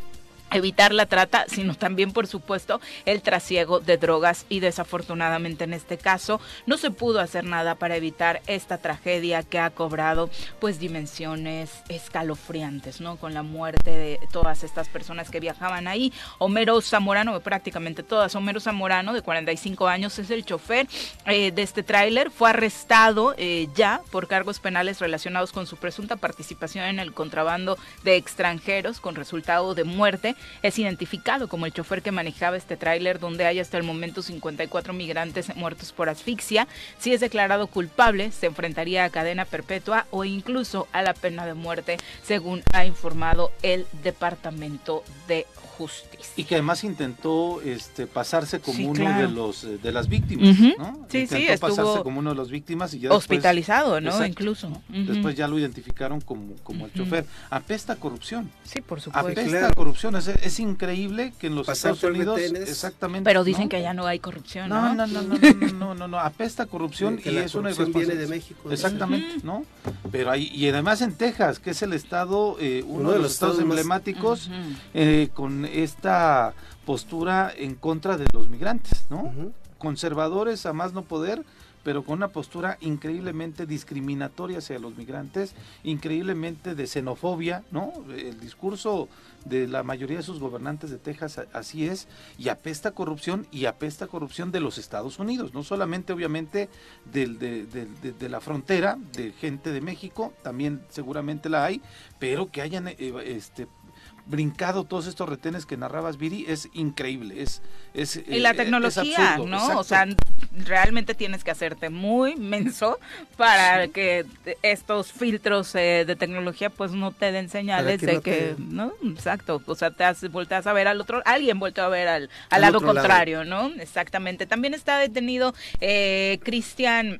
evitar la trata, sino también, por supuesto, el trasiego de drogas y desafortunadamente en este caso no se pudo hacer nada para evitar esta tragedia que ha cobrado pues dimensiones escalofriantes, ¿no? Con la muerte de todas estas personas que viajaban ahí. Homero Zamorano, prácticamente todas, Homero Zamorano, de 45 años, es el chofer eh, de este tráiler, fue arrestado eh, ya por cargos penales relacionados con su presunta participación en el contrabando de extranjeros con resultado de muerte es identificado como el chofer que manejaba este tráiler donde hay hasta el momento 54 migrantes muertos por asfixia. Si es declarado culpable, se enfrentaría a cadena perpetua o incluso a la pena de muerte, según ha informado el Departamento de Justicia. Y que además intentó este, pasarse como uno de los eh, de las víctimas, ¿no? Sí, sí, estuvo pasarse como uno de las víctimas y ya hospitalizado, ¿no? Incluso. Después ya lo identificaron como, como el chofer. Apesta corrupción. Sí, por supuesto. Apesta corrupción. Es, es, increíble que en los Estados Unidos exactamente. Pero dicen que allá no hay corrupción, ¿no? No, no, no, no, [laughs] no, no, no, apesta corrupción y es una viene de México. Exactamente, ¿no? Pero hay, y además en Texas, que es el estado eh, uno, de los estados, emblemáticos eh, con esta postura en contra de los migrantes, ¿no? Conservadores a más no poder, pero con una postura increíblemente discriminatoria hacia los migrantes, increíblemente de xenofobia, ¿no? El discurso de la mayoría de sus gobernantes de Texas así es, y apesta corrupción y apesta corrupción de los Estados Unidos, no solamente obviamente del, de, de, la frontera, de gente de México, también seguramente la hay, pero que hayan eh, este, brincado todos estos retenes que narrabas, Viri, es increíble. Es, es, y la eh, tecnología, ¿no? O sea, realmente tienes que hacerte muy menso para que estos filtros eh, de tecnología pues no te den señales de que, ¿no? Exacto. O sea, te has, volteas a ver al otro, alguien volteó a ver al, al, lado contrario, ¿no? Exactamente. También está detenido eh, Cristian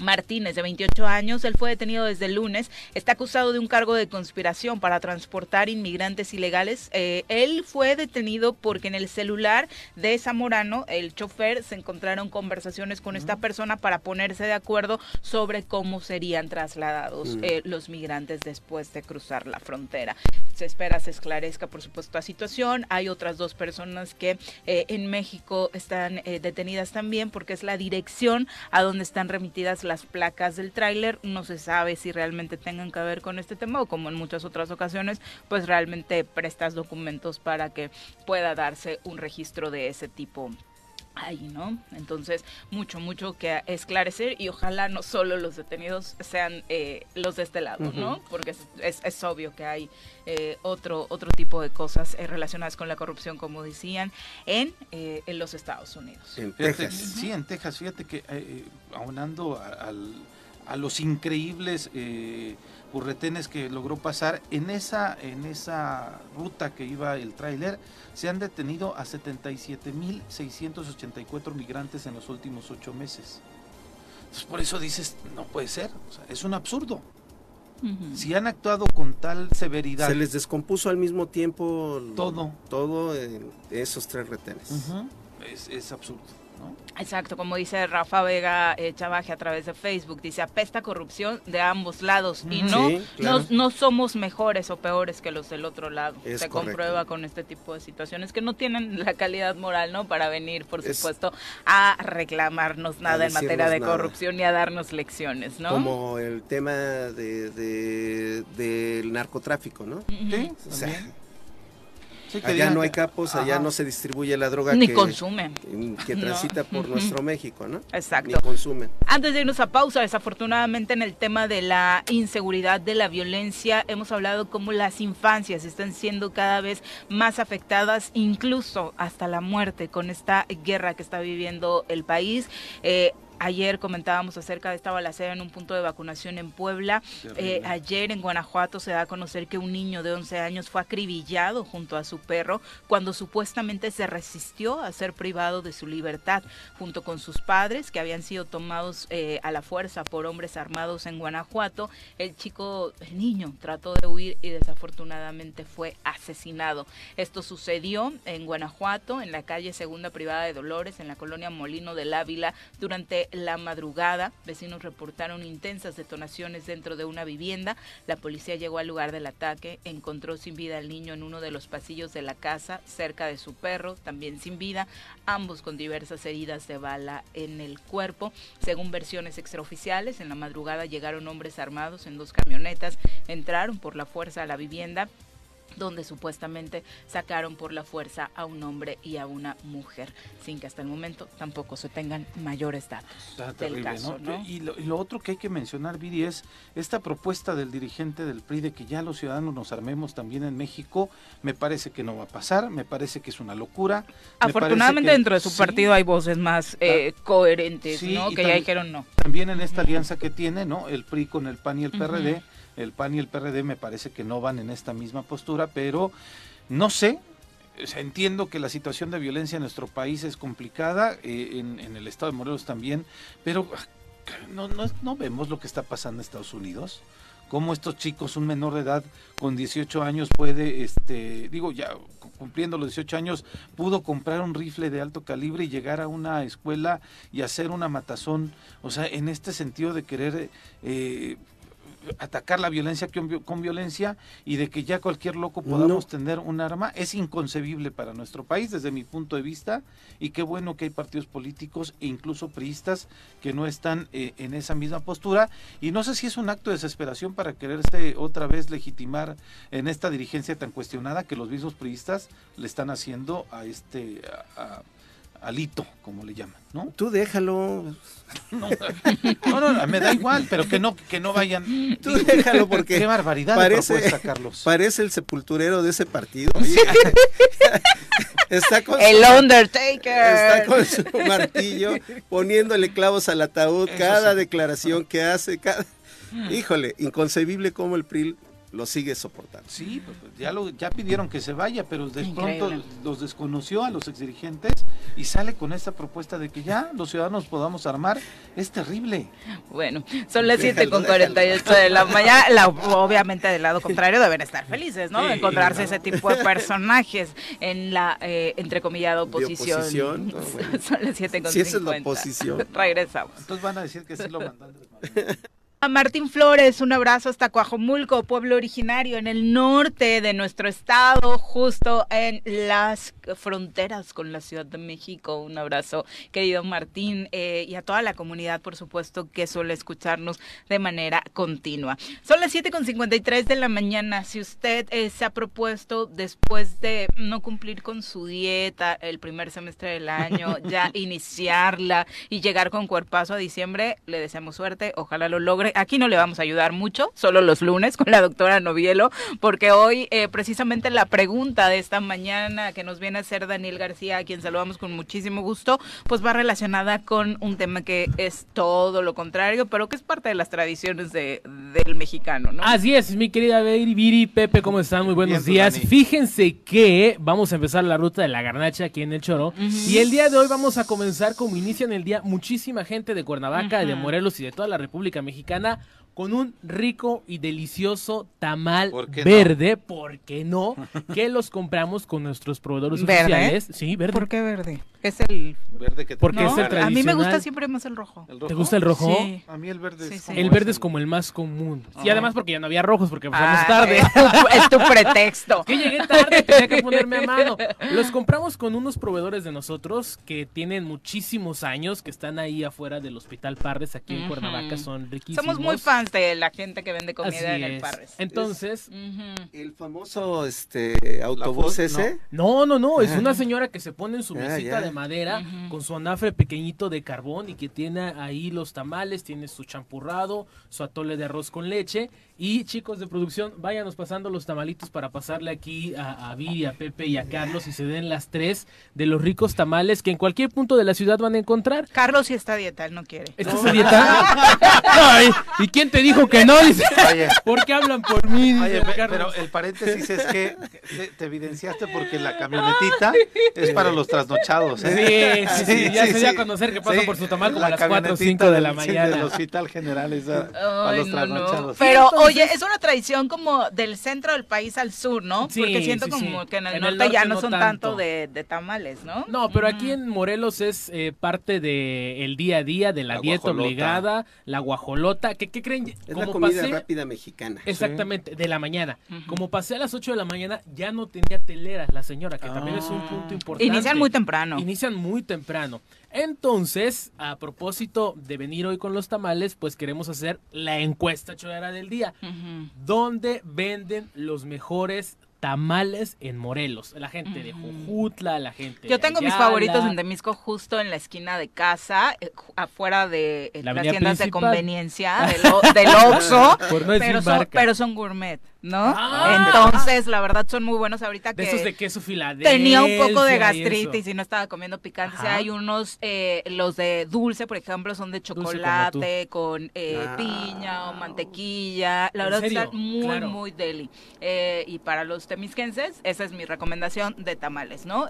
Martínez, de 28 años, él fue detenido desde el lunes, está acusado de un cargo de conspiración para transportar inmigrantes ilegales. Eh, él fue detenido porque en el celular de Zamorano, el chofer, se encontraron conversaciones con esta persona para ponerse de acuerdo sobre cómo serían trasladados mm. eh, los migrantes después de cruzar la frontera. Se espera se esclarezca, por supuesto, la situación. Hay otras dos personas que eh, en México están detenidas también porque es la dirección a donde están remitidas las placas del tráiler. No se sabe si realmente tengan que ver con este tema o como en muchas otras ocasiones, pues realmente prestas documentos para que pueda darse un registro de ese tipo ahí, ¿no? Entonces, mucho, mucho que esclarecer y ojalá no solo los detenidos sean eh, los de este lado, ¿no? Porque es, es, obvio que hay eh, otro, otro tipo de cosas eh, relacionadas con la corrupción, como decían, en, en los Estados Unidos. En Texas. Sí, en Texas. Fíjate que aunando a, a, los increíbles retenes que logró pasar. En esa, en esa ruta que iba el tráiler se han detenido a 77.684 migrantes en los últimos ocho meses. Entonces por eso dices, no puede ser, es un absurdo. Si han actuado con tal severidad. Se les descompuso al mismo tiempo todo. Todo en esos tres retenes. es, es absurdo. Exacto, como dice Rafa Vega eh, Chavaje a través de Facebook, dice apesta corrupción de ambos lados y no, no, somos mejores o peores que los del otro lado. Se comprueba con este tipo de situaciones que no tienen la calidad moral, ¿no? Para venir, por supuesto, a reclamarnos nada en materia de corrupción y a darnos lecciones, ¿no? Como el tema de, del narcotráfico, ¿no? Sí, allá no hay capos, allá no se distribuye la droga ni que, consumen. que transita por nuestro México, ¿no? Exacto. Ni consumen. Antes de irnos a pausa, desafortunadamente en el tema de la inseguridad, de la violencia, hemos hablado cómo las infancias están siendo cada vez más afectadas, incluso hasta la muerte con esta guerra que está viviendo el país. Eh, Ayer comentábamos acerca de esta balacera en un punto de vacunación en Puebla. Eh, ayer en Guanajuato se da a conocer que un niño de 11 años fue acribillado junto a su perro cuando supuestamente se resistió a ser privado de su libertad, junto con sus padres que habían sido tomados eh, a la fuerza por hombres armados en Guanajuato. El chico, el niño, trató de huir y desafortunadamente fue asesinado. Esto sucedió en Guanajuato, en la calle Segunda Privada de Dolores, en la colonia Molino del Ávila, durante la madrugada. Vecinos reportaron intensas detonaciones dentro de una vivienda. La policía llegó al lugar del ataque, encontró sin vida al niño en uno de los pasillos de la casa, cerca de su perro, también sin vida, ambos con diversas heridas de bala en el cuerpo. Según versiones extraoficiales, en la madrugada llegaron hombres armados en dos camionetas, entraron por la fuerza a la vivienda donde supuestamente sacaron por la fuerza a un hombre y a una mujer, sin que hasta el momento tampoco se tengan mayores datos del caso. Y, lo, otro que hay que mencionar, Viri, es esta propuesta del dirigente del PRI de que ya los ciudadanos nos armemos también en México, me parece que no va a pasar, me parece que es una locura. Afortunadamente dentro de su partido hay voces más eh, coherentes, ¿no? Que ya dijeron no. También en esta alianza que tiene, ¿no? El PRI con el PAN y el PRD el PAN y el PRD me parece que no van en esta misma postura, pero no sé, entiendo que la situación de violencia en nuestro país es complicada, eh, en, el estado de Morelos también, pero ah, no, no, vemos lo que está pasando en Estados Unidos. Cómo estos chicos, un menor de edad con 18 años puede, este, digo, ya cumpliendo los 18 años, pudo comprar un rifle de alto calibre y llegar a una escuela y hacer una matazón. O sea, en este sentido de querer eh, atacar la violencia con, violencia y de que ya cualquier loco podamos tener un arma es inconcebible para nuestro país desde mi punto de vista. Y qué bueno que hay partidos políticos e incluso priistas que no están eh, en esa misma postura. Y no sé si es un acto de desesperación para quererse otra vez legitimar en esta dirigencia tan cuestionada que los mismos priistas le están haciendo a este alito, como le llaman, ¿no? Tú déjalo. [laughs] No, no, me da igual, pero que no, que no vayan. Tú déjalo porque. Qué barbaridad parece, Carlos. Parece el sepulturero de ese partido. [laughs] está con el Undertaker. Está con su martillo poniéndole clavos al ataúd cada declaración que hace. Cada... Híjole, inconcebible cómo el PRI lo sigue soportando. Sí, pues, pues, ya, lo, ya pidieron que se vaya, pero de pronto los desconoció a los exdirigentes y sale con esta propuesta de que ya los ciudadanos podamos armar. Es terrible. Bueno, son las 7 con 48 de la mañana. obviamente del lado contrario deben estar felices, ¿no? Encontrarse ese tipo de personajes en la, eh, entrecomillada oposición. oposición [laughs] son las 7 con Si esa es la oposición. [laughs] Regresamos. Entonces van a decir que sí lo mandan. [laughs] A Martín Flores, un abrazo hasta Coajomulco, pueblo originario en el norte de nuestro estado, justo en las fronteras con la Ciudad de México. Un abrazo, querido Martín, eh, y a toda la comunidad, por supuesto, que suele escucharnos de manera continua. Son las 7.53 de la mañana. Si usted eh, se ha propuesto, después de no cumplir con su dieta el primer semestre del año, [laughs] ya iniciarla y llegar con cuerpazo a diciembre, le deseamos suerte. Ojalá lo logre aquí no le vamos a ayudar mucho, solo los lunes con la doctora Novielo, porque hoy eh, precisamente la pregunta de esta mañana que nos viene a hacer Daniel García, a quien saludamos con muchísimo gusto, pues va relacionada con un tema que es todo lo contrario, pero que es parte de las tradiciones de, del mexicano, ¿no? Así es, mi querida Viri, Pepe, ¿cómo están? Muy buenos días. Fíjense que vamos a empezar la ruta de la garnacha aquí en el Choro, y el día de hoy vamos a comenzar como inician el día muchísima gente de Cuernavaca, de Morelos y de toda la República Mexicana con un rico y delicioso tamal verde, ¿por qué no? que los compramos con nuestros proveedores oficiales. Sí, verde. ¿Por qué verde? Es el verde que Porque es el tradicional. A mí me gusta siempre más el rojo. ¿Te gusta el rojo? Sí. A mí el verde es El verde es como el más común. Y además porque ya no había rojos porque pasamos ah, tarde. Es tu, pretexto. que llegué tarde, tenía que ponerme a mano. [laughs] Los compramos con unos proveedores de nosotros que tienen muchísimos años, que están ahí afuera del Hospital Parres, aquí en Cuernavaca, son riquísimos. Somos muy fans de la gente que vende comida en el Parres. Entonces, el famoso este autobús ese. No, no, no, es una señora que se pone en su ah, mesita de madera con su anafre pequeñito de carbón y que tiene ahí los tamales, tiene su champurrado, su atole de arroz con leche y chicos de producción, váyanos pasando los tamalitos para pasarle aquí a, a Viri, a Pepe y a Carlos y se den las tres de los ricos tamales que en cualquier punto de la ciudad van a encontrar. Carlos sí está a dieta, él no quiere. ¿Estás a dieta? [laughs] ¿Y quién te dijo que no? Dice, ¿por qué hablan por mí? pero el paréntesis es que te, evidenciaste porque la camionetita es para los trasnochados. ¿eh? Sí, sí, sí, ya se dio a conocer que pasa por su tamal como a las 4 o 5 de la mañana. del Hospital General es a, los trasnochados. Pero Oye, es una tradición como del centro del país al sur, ¿no? Porque siento como que en el, norte, ya no, son tanto, de, tamales, ¿no? No, pero aquí en Morelos es eh, parte del el día a día, de la, dieta obligada, la guajolota. ¿Qué, qué creen? Es la comida rápida mexicana. Exactamente, de la mañana. Como pasé a las 8 de la mañana, ya no tenía telera la señora, que también es un punto ah. importante. Inician muy temprano. Inician muy temprano. Entonces, a propósito de venir hoy con los tamales, pues queremos hacer la encuesta chorera del día. ¿Dónde venden los mejores tamales en Morelos. La gente de Jujutla, la gente Yo tengo mis favoritos en Temisco justo en la esquina de casa, eh, afuera de eh, las tiendas de conveniencia [laughs] del, del Oxxo, pero, son, pero son gourmet. ¿No? Ah. Entonces, la verdad son muy buenos ahorita que... De esos de queso Filadelfia. Tenía un poco de gastritis y, no estaba comiendo picante. hay unos, eh, los de dulce, por ejemplo, son de chocolate con eh, ah. piña o mantequilla. La verdad están muy, muy deli. Eh, y para los temisquenses, esa es mi recomendación de tamales, ¿no?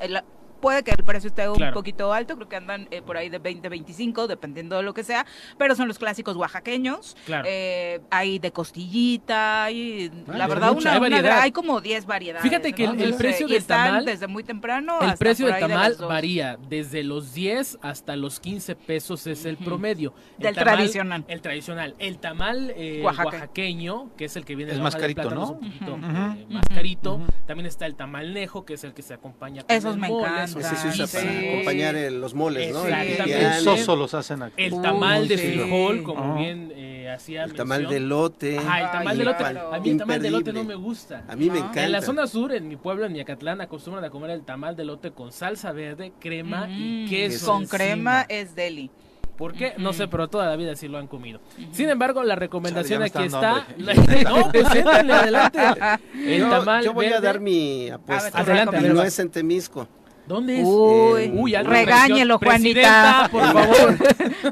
Puede que el precio esté un poquito alto, creo que andan eh, por ahí de 20, 25, dependiendo de lo que sea, pero son los clásicos oaxaqueños. Eh, hay de costillita, hay, ah, la verdad, una, hay, hay, como 10 variedades. Fíjate que el, precio del tamal, desde muy temprano el precio del tamal varía desde los 10 hasta los 15 pesos es el promedio. del tradicional. El tradicional. El tamal eh, oaxaqueño, que es el que viene es más carito, ¿no? un poquito más carito. También está el tamal nejo, que es el que se acompaña con Esos me encantan. Ese se usa para acompañar los moles, ¿no? El soso los hacen aquí. El tamal de frijol, como bien eh, hacía El tamal de lote. Ah, el tamal de lote. A mí el tamal de lote no me gusta. A mí me encanta. En la zona sur, en mi pueblo, en Yacatlán, acostumbran a comer el tamal de lote con salsa verde, crema y queso. Con crema es deli. ¿Por qué? No sé, pero toda la vida sí lo han comido. Sin embargo, la recomendación aquí está. [laughs] no, pues adelante. [laughs] El tamal yo voy a dar mi apuesta. Adelante, no es en Temisco. ¿Dónde es? Uy, Uy regáñelo, Juanita. por favor.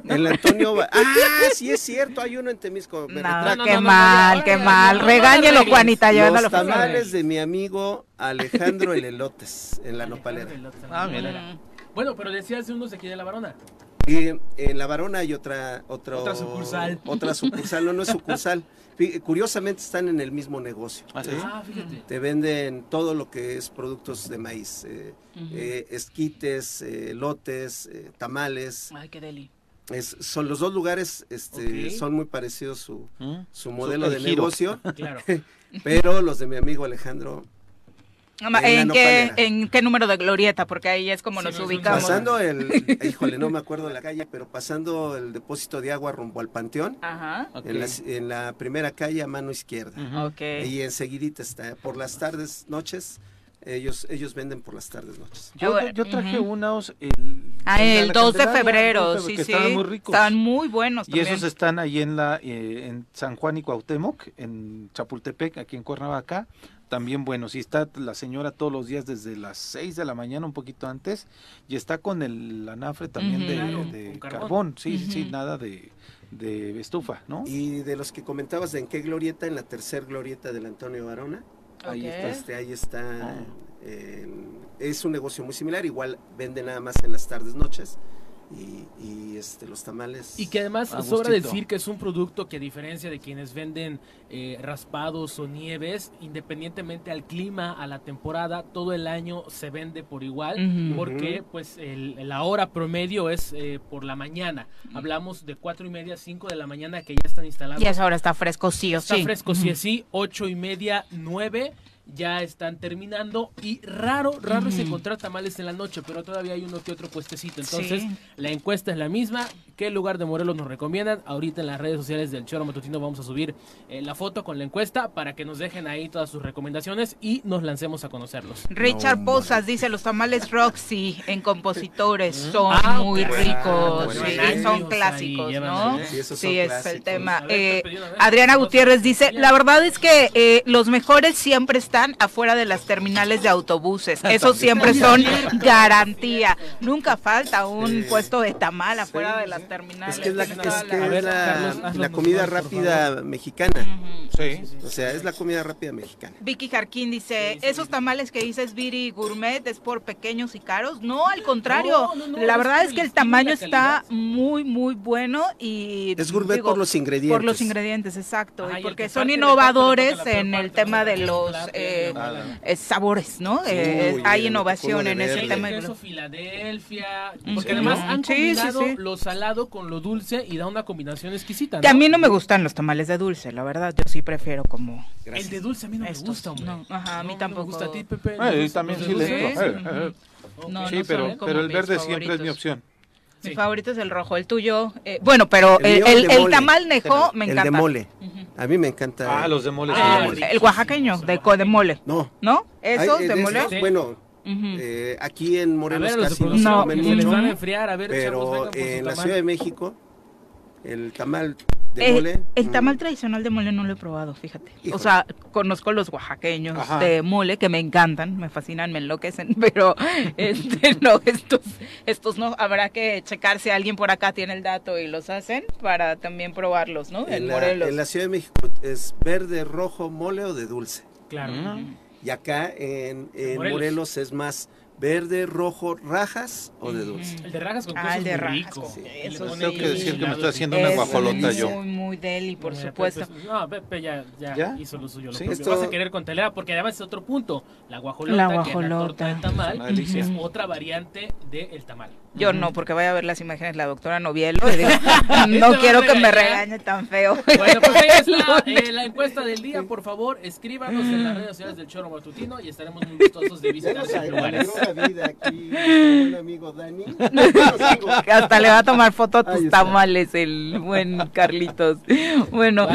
el Antonio. Ah, sí es cierto, hay uno en Temisco. no, qué mal, qué mal. Regáñelo, Juanita. Los tamales de mi amigo Alejandro El Elotes, en la Nopalera. Ah, mira. Bueno, pero decías unos de aquí de la Varona. Y en La Varona hay otra, otra sucursal. Otra sucursal, no, no es sucursal. Curiosamente están en el mismo negocio. ¿Ah, ah, fíjate. Te venden todo lo que es productos de maíz. Eh, eh, esquites, eh, lotes, tamales. Ay, qué deli. Es, son los dos lugares este, son muy parecidos su, ¿Mm? su modelo de negocio [laughs] claro. [laughs] pero los de mi amigo Alejandro ¿En, qué, ¿En qué número de glorieta? Porque ahí es como nos ubicamos. Pasando el, [laughs] híjole, no me acuerdo la calle, pero pasando el depósito de agua rumbo al panteón, Ajá. en, la, primera calle a mano izquierda. okay. Y enseguidita está, por las tardes, noches, ellos ellos venden por las tardes, noches. Yo, yo traje unos el, ah, el 2 de febrero, sí, sí. Estaban muy ricos. Están muy buenos Y esos están ahí en la eh, en San Juan y Cuauhtémoc, en Chapultepec, aquí en Cuernavaca también bueno, si está la señora todos los días desde las 6 de la mañana, un poquito antes, y está con el anafre también de, carbón. sí, sí, nada de, de, estufa, ¿no? Y de los que comentabas, ¿de en qué glorieta? En la tercer glorieta del Antonio Barona. Ahí está. Este, ahí está. Ah. es un negocio muy similar, igual vende nada más en las tardes, noches y, este, los tamales. Y que además sobra decir que es un producto que a diferencia de quienes venden eh, raspados o nieves, independientemente al clima, a la temporada, todo el año se vende por igual, porque pues el, la hora promedio es eh, por la mañana. Hablamos de cuatro y media, cinco de la mañana que ya están instalados. Y esa hora está fresco sí o sí. Está fresco sí o sí, ocho y media, nueve ya están terminando y raro, raro es encontrar tamales en la noche, pero todavía hay uno que otro puestecito. Entonces, la encuesta es la misma. ¿Qué lugar de Morelos nos recomiendan? Ahorita en las redes sociales del Choro Matutino vamos a subir eh, la foto con la encuesta para que nos dejen ahí todas sus recomendaciones y nos lancemos a conocerlos. Richard Posas dice, los tamales Roxy en compositores son ah, muy ricos, son clásicos, ¿no? Sí, es el tema. Eh, Adriana Gutiérrez dice, la verdad es que eh, los mejores siempre están afuera de las terminales de autobuses. Eso siempre son garantía. Nunca falta un puesto de tamal afuera de las terminales. Es que es la, comida rápida mexicana. Sí. O sea, es la comida rápida mexicana. Vicky Jarquín dice, esos tamales que dices Viri Gourmet es por pequeños y caros. No, al contrario. la verdad es, que el tamaño está muy, muy bueno y... Es gourmet por los ingredientes. Por los ingredientes, exacto. y porque son innovadores en el tema de los... Eh, sabores, ¿no? Eh, hay innovación en ese tema. queso Filadelfia, porque además han combinado lo salado con lo dulce y da una combinación exquisita. Que a mí no me gustan los tamales de dulce, la verdad, yo sí prefiero como... El de dulce a mí no me gusta, hombre. ajá, a mí tampoco. me gusta a ti, Pepe? Eh, también sí le Sí, pero, pero el verde siempre es mi opción. Mi favorito es el rojo, el tuyo. Eh, bueno, pero el, el, tamal nejo me encanta. El de mole. A mí me encanta. Ah, los de mole. Ah, el oaxaqueño, de, de mole. No. ¿No? ¿Esos de, mole? bueno, eh, aquí en Morelos casi no se comen mucho. van a enfriar, a ver, pero en la Ciudad de México, el tamal eh, el tamal mm. tradicional de mole no lo he probado, fíjate. O sea, conozco los oaxaqueños de mole que me encantan, me fascinan, me enloquecen, [laughs] pero este, no, estos, estos no. Habrá que checar si alguien por acá tiene el dato y los hacen para también probarlos, ¿no? En, la, en la Ciudad de México es verde, rojo, mole o de dulce. Claro. Y acá en, Morelos. es más verde, rojo, rajas o de dulce. El de rajas con queso ah, el de es muy rico. Sí. Eso tengo que decir que me estoy haciendo una guajolota yo. Muy, muy deli, por supuesto. Pues, no, Pepe ya, ya, hizo lo suyo. Lo Esto... vas a querer con telera, porque además es otro punto. La guajolota, la guajolota. que es la torta de tamal, es otra variante del tamal. Yo no, porque voy a ver las imágenes de la doctora Novielo y digo, [laughs] no quiero que me regañe tan feo. Bueno, pues ahí está [laughs] eh, la encuesta del día. Por favor, escríbanos en las redes sociales del Choro Matutino y estaremos muy gustosos de visitar esos lugares. aquí, un amigo Dani. [laughs] Hasta le va a tomar foto a tus tamales el buen Carlitos. Bueno,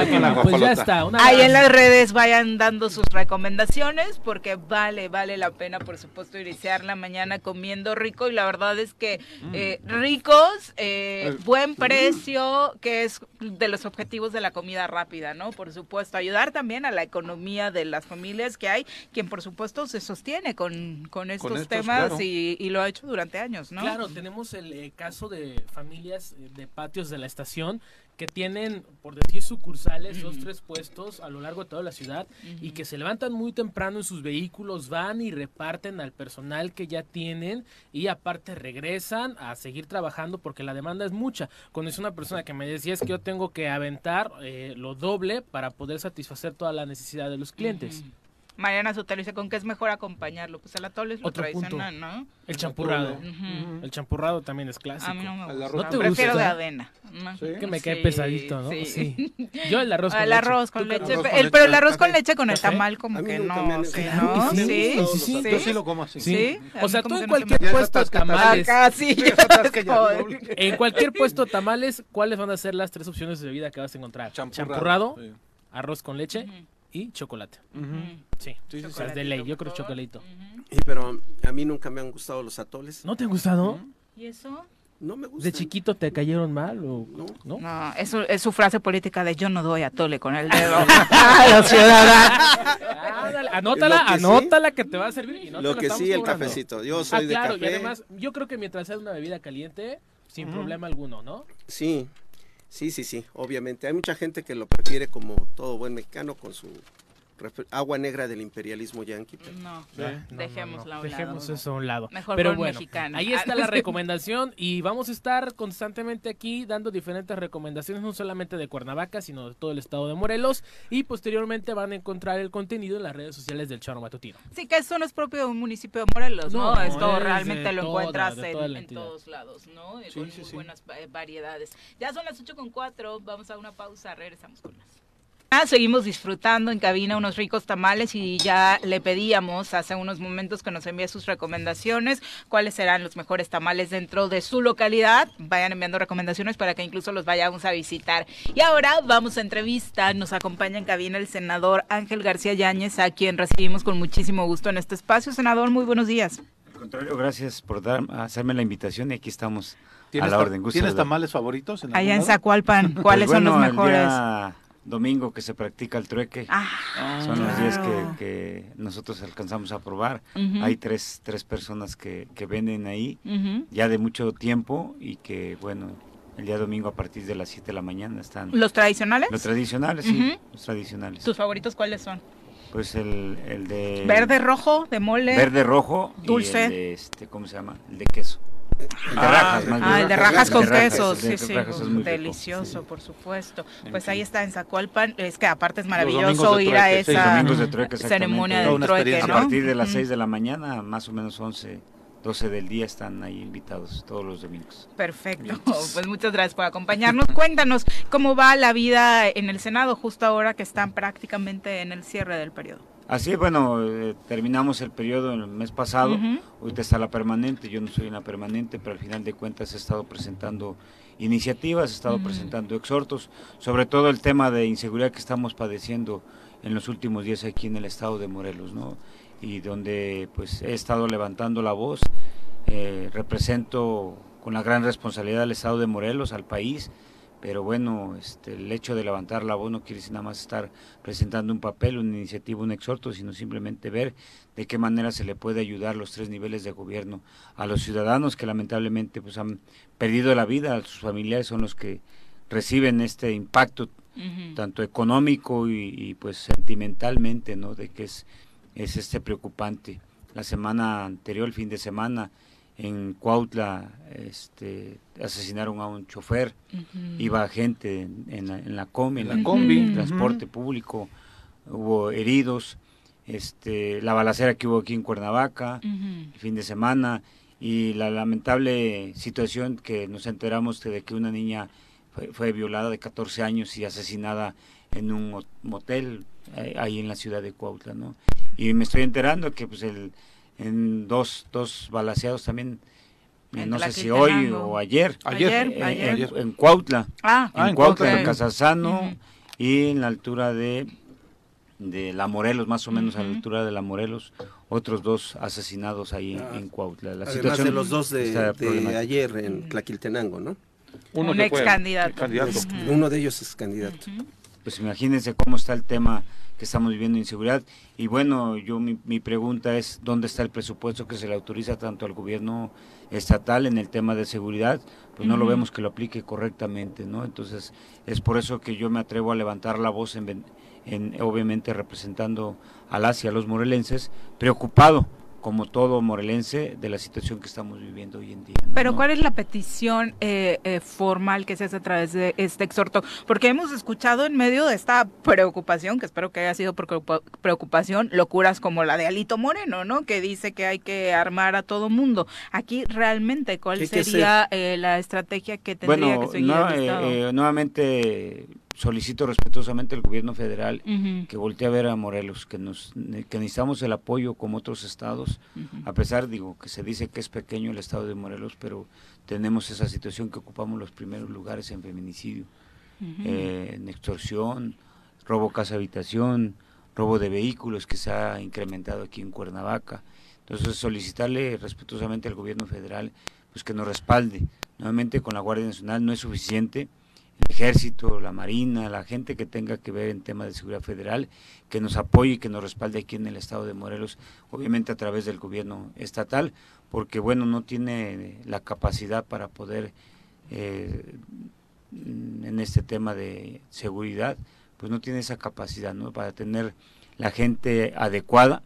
pues ya está. ahí en las redes vayan dando sus recomendaciones porque vale, vale la pena, por supuesto, iniciar la mañana comiendo rico y la verdad es que. Eh, ricos, eh, buen precio, que es de los objetivos de la comida rápida, ¿no? Por supuesto, ayudar también a la economía de las familias que hay, quien por supuesto se sostiene con, con estos, temas y, lo ha hecho durante años, ¿no? Claro, tenemos el eh, caso de familias de patios de la estación que tienen, por decir, sucursales, dos, tres puestos a lo largo de toda la ciudad y que se levantan muy temprano en sus vehículos, van y reparten al personal que ya tienen y aparte regresan a seguir trabajando porque la demanda es mucha. Cuando es una persona que me decía es que yo tengo que aventar eh, lo doble para poder satisfacer toda la necesidad de los clientes. Mariana Sotelo dice, ¿con qué es mejor acompañarlo? Pues el atole es lo tradicional, ¿no? El champurrado. El champurrado también es clásico. A mí no me gusta. ¿No te Prefiero de avena. Que me cae pesadito, ¿no? Sí. Yo el arroz con el leche. Arroz con leche. El, pero el arroz con leche con el tamal como que no. Sí, ¿no? Sí, sí, sí. Yo sí lo como así. Sí. O sea, tú [laughs] en cualquier puesto de tamales. En cualquier puesto de tamales, ¿cuáles van a ser las tres opciones de bebida que vas a encontrar? Champurrado, arroz con leche y chocolate. Sí, sí, es de ley, yo creo chocolatito. Sí, pero a mí nunca me han gustado los atoles. ¿No te han gustado? ¿Y eso? No me gusta. ¿De chiquito te cayeron mal o no? No, eso es su frase política de yo no doy atole con el dedo. [laughs] ah, ciudadana. anótala, que anótala que te va a servir. lo que sí, el cafecito. Yo soy ah, de claro, y además, yo creo que mientras sea una bebida caliente, sin problema alguno, ¿no? Sí, Sí, sí, sí, obviamente. Hay mucha gente que lo prefiere como todo buen mexicano con su agua negra del imperialismo yanqui. No, dejemos Dejemos eso a un lado. Mejor pero bueno, mexicano. ahí está la [laughs] recomendación y vamos a estar constantemente aquí dando diferentes recomendaciones, no solamente de Cuernavaca, sino de todo el estado de Morelos y posteriormente van a encontrar el contenido en las redes sociales del Charo Matutino. Sí, que eso no es propio de un municipio de Morelos, ¿no? Esto realmente lo encuentras en, todos lados, ¿no? con muy buenas variedades. Ya son las 8 con 4, vamos a una pausa, regresamos con más. Ah, seguimos disfrutando en cabina unos ricos tamales y ya le pedíamos hace unos momentos que nos envíe sus recomendaciones, cuáles serán los mejores tamales dentro de su localidad. Vayan enviando recomendaciones para que incluso los vayamos a visitar. Y ahora vamos a entrevista. Nos acompaña en cabina el senador Ángel García Yáñez, a quien recibimos con muchísimo gusto en este espacio. Senador, muy buenos días. Al contrario, gracias por dar, hacerme la invitación y aquí estamos a la orden. ¿Tienes tamales favoritos? En Allá en Zacualpan, [laughs] ¿cuáles pues son los mejores? Domingo que se practica el trueque. Ah. Son los días que, nosotros alcanzamos a probar. Hay tres, tres personas que, que venden ahí ya de mucho tiempo y que, bueno, el día domingo a partir de las 7 de la mañana están. ¿Los tradicionales? Los tradicionales, sí, los tradicionales. ¿Tus favoritos cuáles son? Pues el, el de... Verde, rojo, de mole. Verde, rojo. Dulce. Y el de este, ¿cómo se llama? El de queso. El de rajas, más ah, el de rajas con queso, sí, sí, delicioso, por supuesto. Pues ahí está en Zacualpan, es que aparte es maravilloso ir a esa ceremonia de trueque, ¿no? A partir de las 6 de la mañana, más o menos 11, 12 del día están ahí invitados todos los domingos. Perfecto, [laughs] pues muchas gracias por acompañarnos. Cuéntanos cómo va la vida en el Senado justo ahora que están prácticamente en el cierre del periodo. Así, bueno, eh, terminamos el periodo el mes pasado, ahorita está la permanente, yo no soy una permanente, pero al final de cuentas he estado presentando iniciativas, he estado presentando exhortos, sobre todo el tema de inseguridad que estamos padeciendo en los últimos días aquí en el estado de Morelos, ¿no? Y donde pues he estado levantando la voz, eh, represento con la gran responsabilidad al estado de Morelos, al país, pero bueno, este, el hecho de levantar la voz no quiere decir nada más estar presentando un papel, una iniciativa, un exhorto, sino simplemente ver de qué manera se le puede ayudar los tres niveles de gobierno a los ciudadanos que lamentablemente pues han perdido la vida, sus familiares son los que reciben este impacto tanto económico y, pues sentimentalmente, ¿no? De que es, es este preocupante la semana anterior, el fin de semana, en Cuautla este, asesinaron a un chofer, iba gente en, la, en la combi, en la combi, transporte público, hubo heridos, este, la balacera que hubo aquí en Cuernavaca, el fin de semana, y la lamentable situación que nos enteramos de que una niña fue, violada de 14 años y asesinada en un motel eh, ahí en la ciudad de Cuautla, ¿no? Y me estoy enterando que pues el, en dos, dos balaseados también, eh, no sé si hoy o ayer, ayer, eh, En, Cuautla, ah, en, ah, Cuautla, en Casasano y en la altura de de la Morelos, más o menos a la altura de la Morelos, otros dos asesinados ahí en, Cuautla. La situación de los dos de, ayer en Tlaquiltenango, ¿no? Uno Un ex candidato. Uno de ellos es candidato. Pues imagínense cómo está el tema que estamos viviendo inseguridad. Y bueno, yo mi, mi, pregunta es, ¿dónde está el presupuesto que se le autoriza tanto al gobierno estatal en el tema de seguridad? Pues no lo vemos que lo aplique correctamente, ¿no? Entonces, es por eso que yo me atrevo a levantar la voz en, obviamente representando a las y a los morelenses, preocupado como todo morelense de la situación que estamos viviendo hoy en día. Pero ¿cuál es la petición eh, eh, formal que se hace a través de este exhorto? Porque hemos escuchado en medio de esta preocupación, que espero que haya sido por preocupación, locuras como la de Alito Moreno, ¿no? Que dice que hay que armar a todo mundo. Aquí realmente, ¿cuál sería eh, la estrategia que tendría que seguir el Estado? nuevamente solicito respetuosamente al gobierno federal que voltee a ver a Morelos, que nos que necesitamos el apoyo como otros estados, a pesar digo que se dice que es pequeño el estado de Morelos, pero tenemos esa situación que ocupamos los primeros lugares en feminicidio, eh, en extorsión, robo casa habitación, robo de vehículos que se ha incrementado aquí en Cuernavaca. Entonces solicitarle respetuosamente al gobierno federal pues que nos respalde. Nuevamente con la Guardia Nacional no es suficiente ejército, la marina, la gente que tenga que ver en temas de seguridad federal, que nos apoye y que nos respalde aquí en el estado de Morelos, obviamente a través del gobierno estatal, porque bueno, no tiene la capacidad para poder eh, en este tema de seguridad, pues no tiene esa capacidad, ¿no? Para tener la gente adecuada,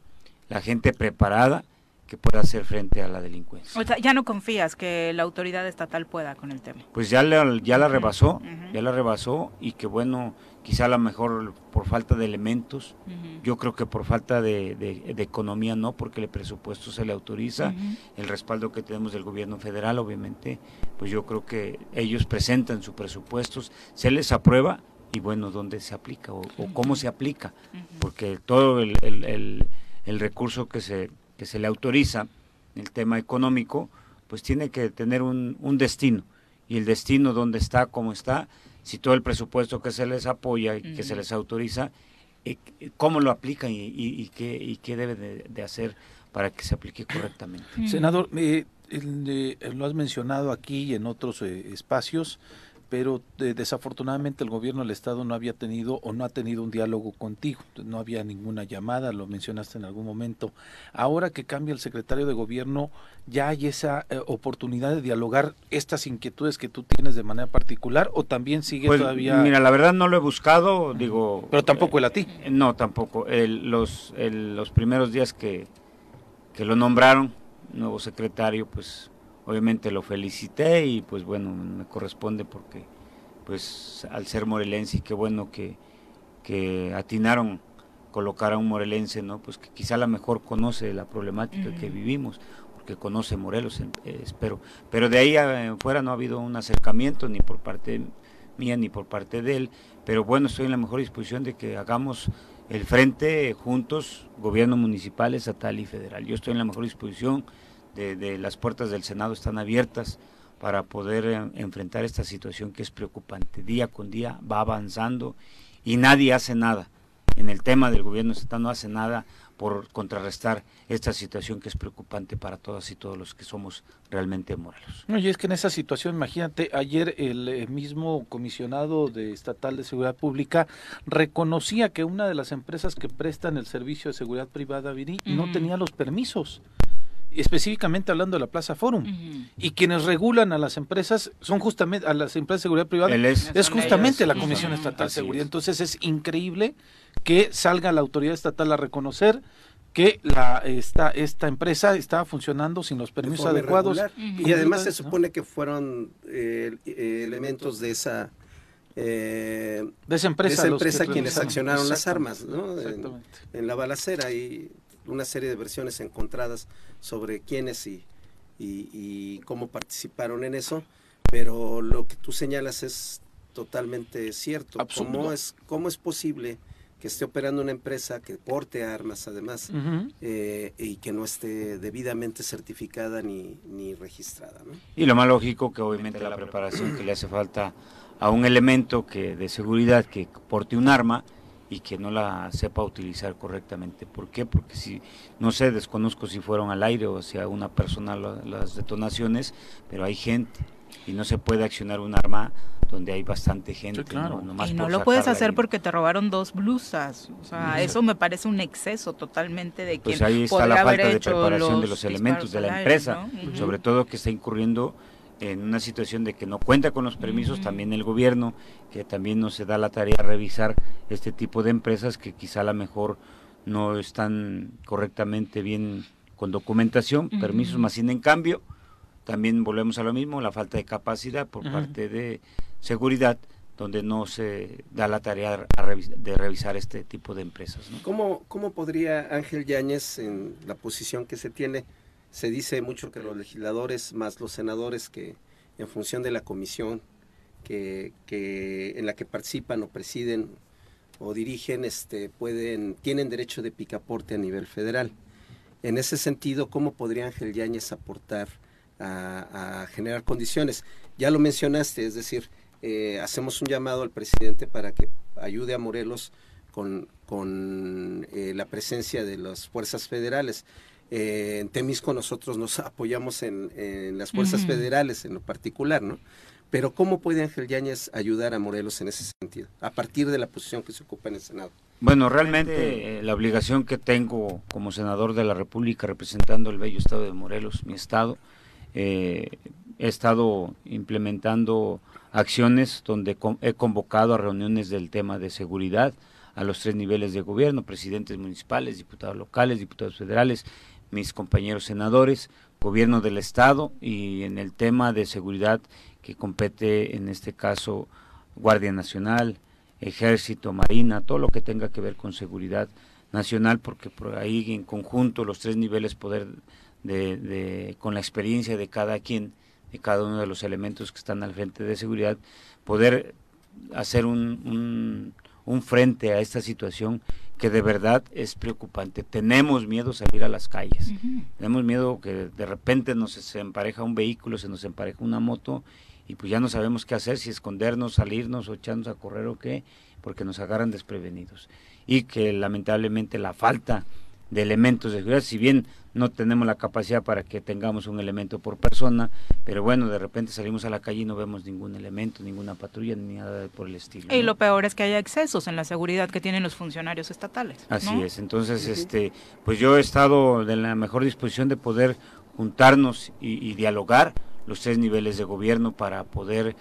la gente preparada, que pueda hacer frente a la delincuencia. O sea, ya no confías que la autoridad estatal pueda con el tema. Pues ya la, ya la rebasó, ya la rebasó y que bueno, quizá a lo mejor por falta de elementos, yo creo que por falta de, economía no, porque el presupuesto se le autoriza, el respaldo que tenemos del gobierno federal, obviamente, pues yo creo que ellos presentan sus presupuestos, se les aprueba y bueno, ¿dónde se aplica o, cómo se aplica? Porque todo el, el, el recurso que se que se le autoriza el tema económico, pues tiene que tener un, un destino. Y el destino donde está, cómo está, si todo el presupuesto que se les apoya y que se les autoriza, eh, cómo lo aplican y, y, qué, y qué debe de, hacer para que se aplique correctamente. Senador, eh, lo has mencionado aquí y en otros eh, espacios, pero eh, desafortunadamente el gobierno del estado no había tenido o no ha tenido un diálogo contigo, no había ninguna llamada, lo mencionaste en algún momento. Ahora que cambia el secretario de gobierno, ya hay esa eh, oportunidad de dialogar estas inquietudes que tú tienes de manera particular o también sigue pues, todavía. Mira, la verdad no lo he buscado, digo. Pero tampoco el a ti. Eh, no, tampoco. los los primeros días que que lo nombraron nuevo secretario, pues obviamente lo felicité y pues bueno, me corresponde porque pues al ser morelense y qué bueno que, que atinaron colocar a un morelense, ¿no? Pues que quizá la mejor conoce la problemática que vivimos, porque conoce Morelos, eh, espero. Pero de ahí fuera no ha habido un acercamiento ni por parte mía ni por parte de él, pero bueno, estoy en la mejor disposición de que hagamos el frente juntos, gobierno municipal, estatal y federal. Yo estoy en la mejor disposición de, las puertas del Senado están abiertas para poder eh, enfrentar esta situación que es preocupante. Día con día va avanzando y nadie hace nada. En el tema del gobierno estatal no hace nada por contrarrestar esta situación que es preocupante para todas y todos los que somos realmente morelos. No, y es que en esa situación, imagínate, ayer el eh, mismo comisionado de estatal de seguridad pública reconocía que una de las empresas que prestan el servicio de seguridad privada Viri no tenía los permisos específicamente hablando de la Plaza Forum. Y quienes regulan a las empresas son justamente, a las empresas de seguridad privada, es, justamente la Comisión Estatal de Seguridad. Entonces es increíble que salga la autoridad estatal a reconocer que la esta esta empresa estaba funcionando sin los permisos adecuados. y además se supone que fueron eh, elementos de esa de esa empresa, empresa quienes accionaron las armas ¿no? en, la balacera y una serie de versiones encontradas sobre quiénes y, y, cómo participaron en eso, pero lo que tú señalas es totalmente cierto. ¿Cómo es, ¿Cómo es posible que esté operando una empresa que porte armas además eh, y que no esté debidamente certificada ni, ni registrada? Y lo más lógico que obviamente la preparación que le hace falta a un elemento que de seguridad que porte un arma y que no la sepa utilizar correctamente. ¿Por qué? Porque si, no sé, desconozco si fueron al aire o si a una persona las detonaciones, pero hay gente y no se puede accionar un arma donde hay bastante gente. claro. y no lo puedes hacer porque te robaron dos blusas. O sea, eso me parece un exceso totalmente de que... Pues ahí está la falta de preparación de los elementos de la empresa, sobre todo que está incurriendo en una situación de que no cuenta con los permisos, también el gobierno, que también no se da la tarea de revisar este tipo de empresas que quizá a lo mejor no están correctamente bien con documentación, permisos, más sin en cambio, también volvemos a lo mismo, la falta de capacidad por parte de seguridad, donde no se da la tarea de revisar este tipo de empresas. ¿no? ¿Cómo, ¿Cómo podría Ángel Yáñez, en la posición que se tiene, se dice mucho que los legisladores más los senadores que en función de la comisión que, en la que participan o presiden o dirigen este pueden tienen derecho de picaporte a nivel federal. En ese sentido, ¿cómo podría Ángel Yáñez aportar a, generar condiciones? Ya lo mencionaste, es decir, eh, hacemos un llamado al presidente para que ayude a Morelos con, con eh, la presencia de las fuerzas federales. Eh, en Temisco nosotros nos [laughs] apoyamos en, las fuerzas federales en lo particular, ¿no? Pero ¿cómo puede Ángel Yáñez ayudar a Morelos en ese sentido, a partir de la posición que se ocupa en el Senado? Bueno, realmente eh, la obligación que tengo como senador de la República representando el bello estado de Morelos, mi estado, eh, he estado implementando acciones donde he convocado a reuniones del tema de seguridad a los tres niveles de gobierno, presidentes municipales, diputados locales, diputados federales, mis compañeros senadores, gobierno del Estado y en el tema de seguridad que compete en este caso Guardia Nacional, Ejército, Marina, todo lo que tenga que ver con seguridad nacional, porque por ahí en conjunto los tres niveles poder de, con la experiencia de cada quien, de cada uno de los elementos que están al frente de seguridad, poder hacer un, un frente a esta situación que de verdad es preocupante. Tenemos miedo a salir a las calles. Tenemos miedo que de repente nos se empareja un vehículo, se nos empareja una moto y pues ya no sabemos qué hacer, si escondernos, salirnos o echarnos a correr o qué, porque nos agarran desprevenidos. Y que lamentablemente la falta de elementos de seguridad, si bien no tenemos la capacidad para que tengamos un elemento por persona, pero bueno, de repente salimos a la calle y no vemos ningún elemento, ninguna patrulla, ni nada por el estilo. Y lo peor es que haya excesos en la seguridad que tienen los funcionarios estatales. Así es, entonces, este, pues yo he estado de la mejor disposición de poder juntarnos y, dialogar los tres niveles de gobierno para poder,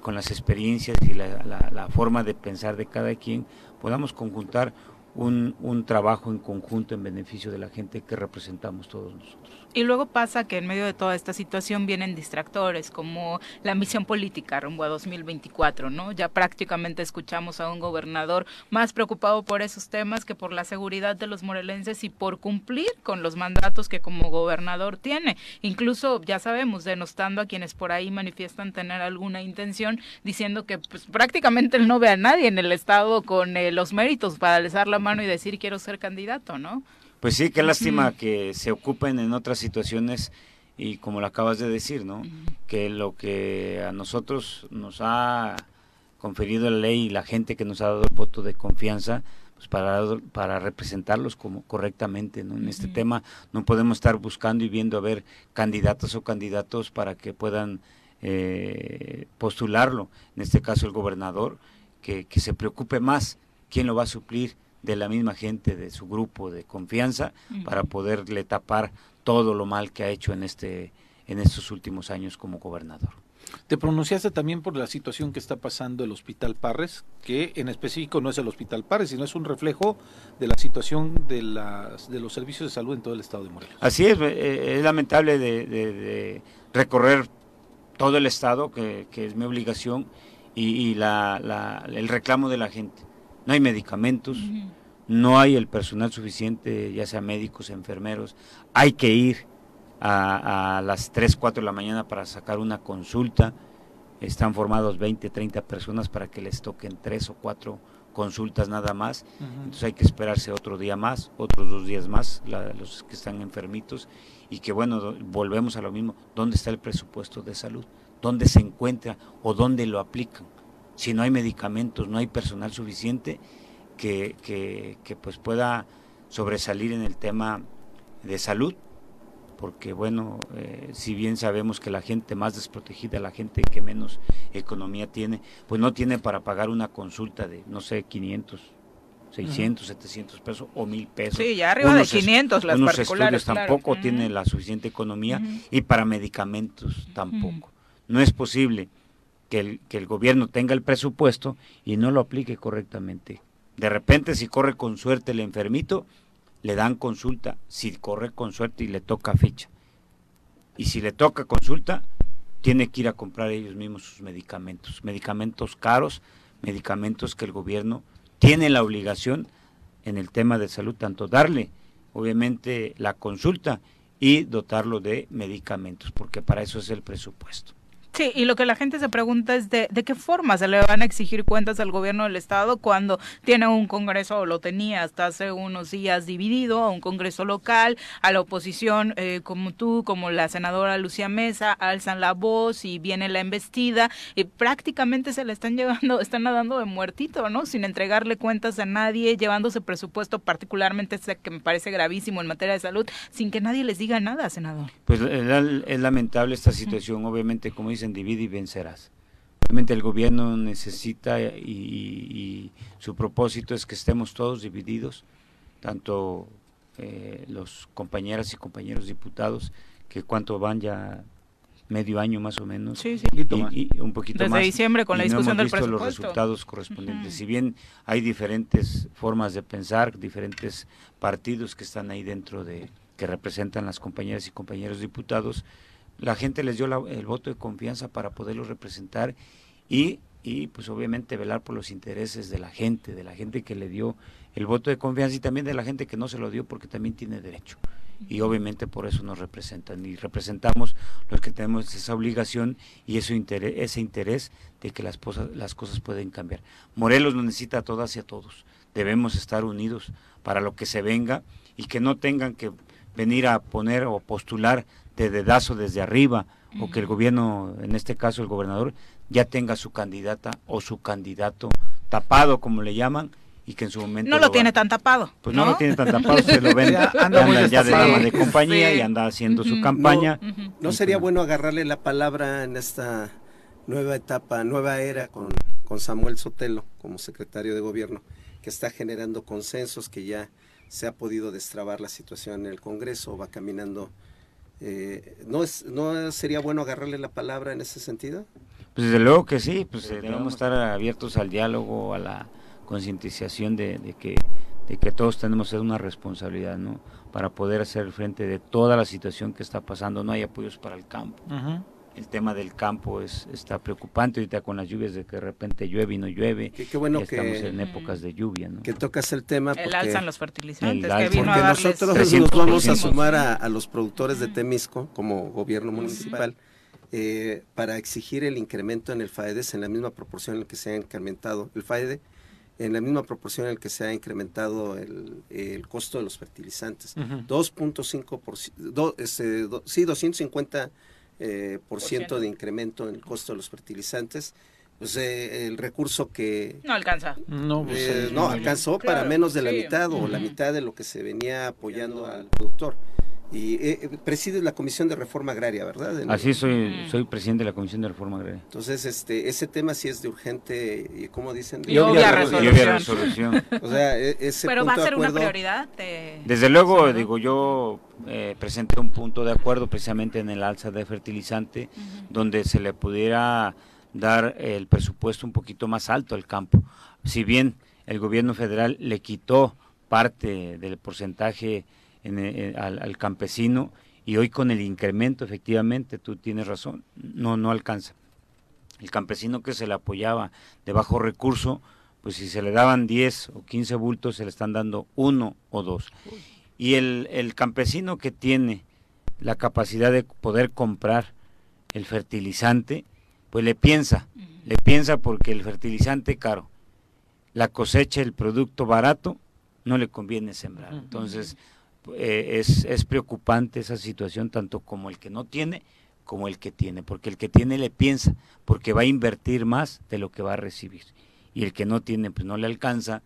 con las experiencias y la forma de pensar de cada quien, podamos conjuntar un, un trabajo en conjunto en beneficio de la gente que representamos todos nosotros. Y luego pasa que en medio de toda esta situación vienen distractores como la misión política rumbo a 2024, ¿no? Ya prácticamente escuchamos a un gobernador más preocupado por esos temas que por la seguridad de los morelenses y por cumplir con los mandatos que como gobernador tiene. Incluso ya sabemos, denostando a quienes por ahí manifiestan tener alguna intención, diciendo que pues, prácticamente él no ve a nadie en el estado con eh, los méritos para alzar la mano y decir quiero ser candidato, ¿no? Pues sí, qué lástima que se ocupen en otras situaciones y como lo acabas de decir, ¿no? Que lo que a nosotros nos ha conferido la ley y la gente que nos ha dado el voto de confianza, pues para, para representarlos como correctamente, ¿no? En este tema no podemos estar buscando y viendo a ver candidatos o candidatos para que puedan eh, postularlo, en este caso el gobernador, que, que se preocupe más quién lo va a suplir de la misma gente de su grupo de confianza para poderle tapar todo lo mal que ha hecho en este en estos últimos años como gobernador. Te pronunciaste también por la situación que está pasando el Hospital Parres, que en específico no es el Hospital Parres, sino es un reflejo de la situación de, las, de los servicios de salud en todo el estado de Morelos. Así es, eh, es lamentable de, recorrer todo el estado, que, es mi obligación, y, el reclamo de la gente. No hay medicamentos, no hay el personal suficiente, ya sea médicos, enfermeros, hay que ir a, las 3, 4 de la mañana para sacar una consulta. Están formados 20, 30 personas para que les toquen 3 o 4 consultas nada más. Entonces hay que esperarse otro día más, otros dos días más, los que están enfermitos. Y que bueno, volvemos a lo mismo. ¿Dónde está el presupuesto de salud? ¿Dónde se encuentra o dónde lo aplican? Si no hay medicamentos, no hay personal suficiente que, que, que pues pueda sobresalir en el tema de salud, porque bueno, eh, si bien sabemos que la gente más desprotegida, la gente que menos economía tiene, pues no tiene para pagar una consulta de, no sé, 500, 600, 700 pesos o 1000 pesos. Sí, ya arriba de 500 las unos particulares. Estudios tampoco tienen la suficiente economía y para medicamentos tampoco. No es posible que el, que el gobierno tenga el presupuesto y no lo aplique correctamente. De repente, si corre con suerte el enfermito, le dan consulta, si corre con suerte y le toca ficha. Y si le toca consulta, tiene que ir a comprar ellos mismos sus medicamentos, medicamentos caros, medicamentos que el gobierno tiene la obligación en el tema de salud, tanto darle, obviamente, la consulta y dotarlo de medicamentos, porque para eso es el presupuesto. Sí, y lo que la gente se pregunta es de, de qué forma se le van a exigir cuentas al gobierno del Estado cuando tiene un Congreso, o lo tenía hasta hace unos días dividido, a un Congreso local, a la oposición eh, como tú, como la senadora Lucía Mesa, alzan la voz y viene la embestida y prácticamente se le están llevando, [laughs] están nadando de muertito, ¿no? Sin entregarle cuentas a nadie, llevándose presupuesto particularmente ese que me parece gravísimo en materia de salud, sin que nadie les diga nada, senador. Pues es lamentable esta situación, obviamente, como dice divide y vencerás. Obviamente el gobierno necesita y, su propósito es que estemos todos divididos, tanto eh, los compañeras y compañeros diputados, que cuánto van ya medio año más o menos, sí, sí. Y, un poquito Desde diciembre con la discusión no hemos visto los resultados correspondientes. Si bien hay diferentes formas de pensar, diferentes partidos que están ahí dentro de que representan las compañeras y compañeros diputados, la gente les dio el voto de confianza para poderlos representar y, y pues obviamente velar por los intereses de la gente, de la gente que le dio el voto de confianza y también de la gente que no se lo dio porque también tiene derecho. Y obviamente por eso nos representan y representamos los que tenemos esa obligación y ese interés, ese interés de que las, cosas, las cosas pueden cambiar. Morelos lo necesita a todas y a todos. Debemos estar unidos para lo que se venga y que no tengan que venir a poner o postular de dedazo desde arriba o que el gobierno, en este caso el gobernador, ya tenga su candidata o su candidato tapado, como le llaman, y que en su momento... No lo, tiene tan tapado. Pues ¿no? lo tiene tan tapado, [laughs] se lo ven, anda, ya de dama de compañía y anda haciendo su campaña. No, sería bueno agarrarle la palabra en esta nueva etapa, nueva era con, con Samuel Sotelo como secretario de gobierno, que está generando consensos, que ya se ha podido destrabar la situación en el Congreso, va caminando eh, ¿no, es, ¿No sería bueno agarrarle la palabra en ese sentido? Pues desde luego que sí, pues eh, debemos estar abiertos al diálogo, a la concientización de, que, de que todos tenemos una responsabilidad, ¿no? Para poder hacer frente de toda la situación que está pasando, no hay apoyos para el campo el tema del campo es está preocupante ahorita con las lluvias de que de repente llueve y no llueve. Qué, bueno que estamos en épocas de lluvia, ¿no? Que tocas el tema porque, el alzan los fertilizantes, porque nosotros nos vamos a sumar a, los productores de Temisco como gobierno municipal eh, para exigir el incremento en el FAEDES en la misma proporción en la que se ha incrementado el FAEDE en la misma proporción en la que se ha incrementado el, el costo de los fertilizantes. 2.5 por, este, sí, 250 eh, por ciento de incremento en el costo de los fertilizantes. Pues eh, el recurso que... No alcanza. No, pues, eh, no alcanzó para menos de la mitad o la mitad de lo que se venía apoyando al productor. Y eh, preside la Comisión de Reforma Agraria, ¿verdad? Así soy, mm. soy presidente de la Comisión de Reforma Agraria. Entonces, este, ese tema sí es de urgente, ¿cómo dicen? Y obvia, resolución. o sea, e, ese Pero va a ser una prioridad. Desde luego, digo, yo eh, presenté un punto de acuerdo precisamente en el alza de fertilizante, donde se le pudiera dar el presupuesto un poquito más alto al campo. Si bien el gobierno federal le quitó parte del porcentaje eh, al, campesino y hoy con el incremento efectivamente tú tienes razón no no alcanza. El campesino que se le apoyaba de bajo recurso pues si se le daban 10 o 15 bultos se le están dando uno o dos. Y el, el campesino que tiene la capacidad de poder comprar el fertilizante pues le piensa le piensa porque el fertilizante caro la cosecha el producto barato no le conviene sembrar. Entonces eh, es, es preocupante esa situación tanto como el que no tiene como el que tiene, porque el que tiene le piensa, porque va a invertir más de lo que va a recibir. Y el que no tiene, pues no le alcanza,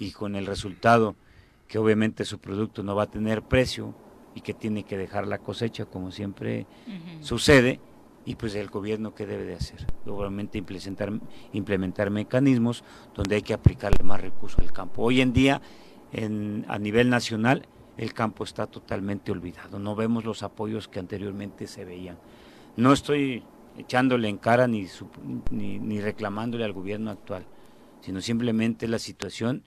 y con el resultado que obviamente su producto no va a tener precio y que tiene que dejar la cosecha, como siempre sucede, y pues el gobierno que debe de hacer, obviamente implementar, implementar mecanismos donde hay que aplicarle más recursos al campo. Hoy en día, en, a nivel nacional, el campo está totalmente olvidado. No vemos los apoyos que anteriormente se veían. No estoy echándole en cara ni, ni, ni reclamándole al gobierno actual, sino simplemente la situación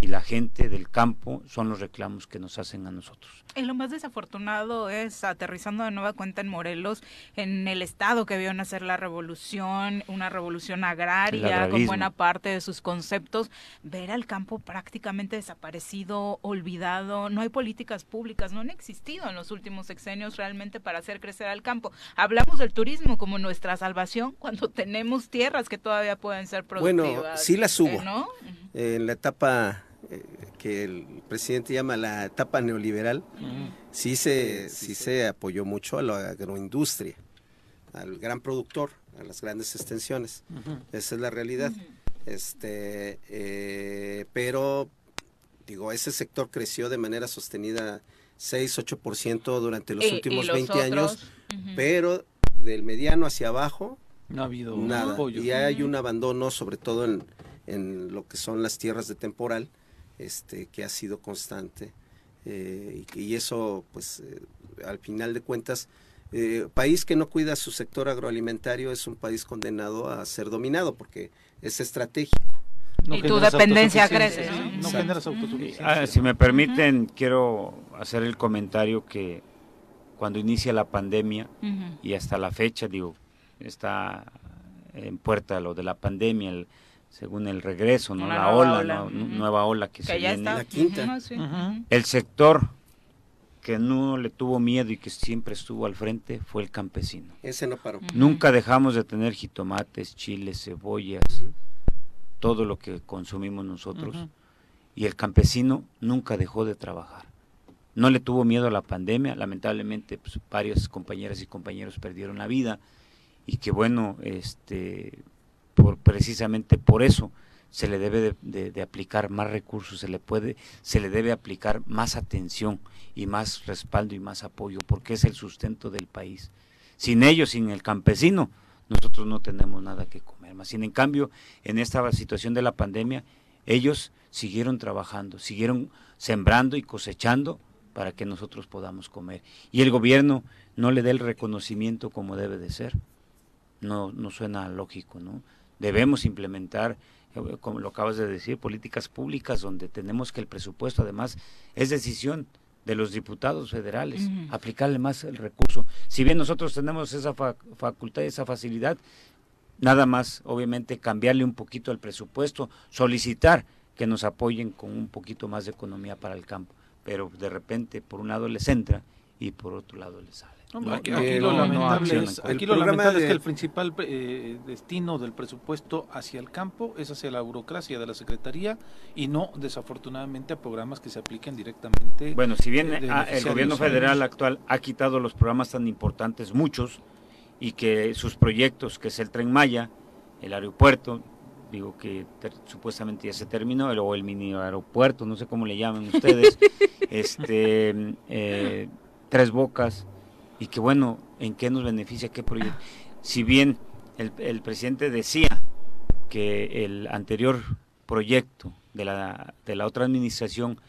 y la gente del campo son los reclamos que nos hacen a nosotros. Y lo más desafortunado es, aterrizando de nueva cuenta en Morelos, en el estado que vio nacer la revolución, una revolución agraria con buena parte de sus conceptos, ver al campo prácticamente desaparecido, olvidado, no hay políticas públicas, no han existido en los últimos sexenios realmente para hacer crecer al campo. Hablamos del turismo como nuestra salvación [laughs] cuando tenemos tierras que todavía pueden ser productivas. Bueno, sí las hubo. ¿no? En la etapa eh, que el presidente llama la etapa neoliberal, sí, se, sí se apoyó mucho a la agroindustria, al gran productor, a las grandes extensiones. Esa es la realidad. este, eh, pero, digo, ese sector creció de manera sostenida 6-8% durante los últimos 20 años, pero del mediano hacia abajo, no ha habido nada. Y hay un abandono, sobre todo en, en lo que son las tierras de temporal, este, que ha sido constante. Eh, y, eso, pues, eh, al final de cuentas, eh, país que no cuida su sector agroalimentario es un país condenado a ser dominado porque es estratégico. y tu dependencia crece. ¿no? generas autosuficiencia. Ah, si me permiten, quiero hacer el comentario que cuando inicia la pandemia y hasta la fecha, digo, está en puerta lo de la pandemia, el, según el regreso, ¿no? la ola, nueva ola que, se viene. La quinta. El sector que no le tuvo miedo y que siempre estuvo al frente fue el campesino. Ese no paró. Nunca dejamos de tener jitomates, chiles, cebollas, todo lo que consumimos nosotros. Y el campesino nunca dejó de trabajar. No le tuvo miedo a la pandemia, lamentablemente pues, varias compañeras y compañeros perdieron la vida y que bueno, este por, precisamente por eso se le debe de, aplicar más recursos, se le puede, se le debe aplicar más atención y más respaldo y más apoyo, porque es el sustento del país. Sin ellos, sin el campesino, nosotros no tenemos nada que comer. Más sin en cambio, en esta situación de la pandemia, ellos siguieron trabajando, siguieron sembrando y cosechando para que nosotros podamos comer. Y el gobierno no le dé el reconocimiento como debe de ser. No, no suena lógico, ¿no? Debemos implementar, eh, como lo acabas de decir, políticas públicas donde tenemos que el presupuesto además es decisión de los diputados federales, aplicarle más el recurso. Si bien nosotros tenemos esa facultad, esa facilidad, nada más, obviamente, cambiarle un poquito el presupuesto, solicitar que nos apoyen con un poquito más de economía para el campo. Pero de repente, por un lado les entra y por otro lado les sale aquí, lo lamentable, es, que el principal eh, destino del presupuesto hacia el campo es hacia la burocracia de la Secretaría y no, desafortunadamente, a programas que se apliquen directamente. Bueno, si bien eh, ah, el gobierno federal actual ha quitado los programas tan importantes, muchos, y que sus proyectos, que es el Tren Maya, el aeropuerto, digo que supuestamente ya se terminó, o el mini aeropuerto, no sé cómo le llaman ustedes, [laughs] este... Eh, Tres Bocas, y que bueno, ¿en qué nos beneficia qué proyecto? Si bien el, el presidente decía que el anterior proyecto de la, de la otra administración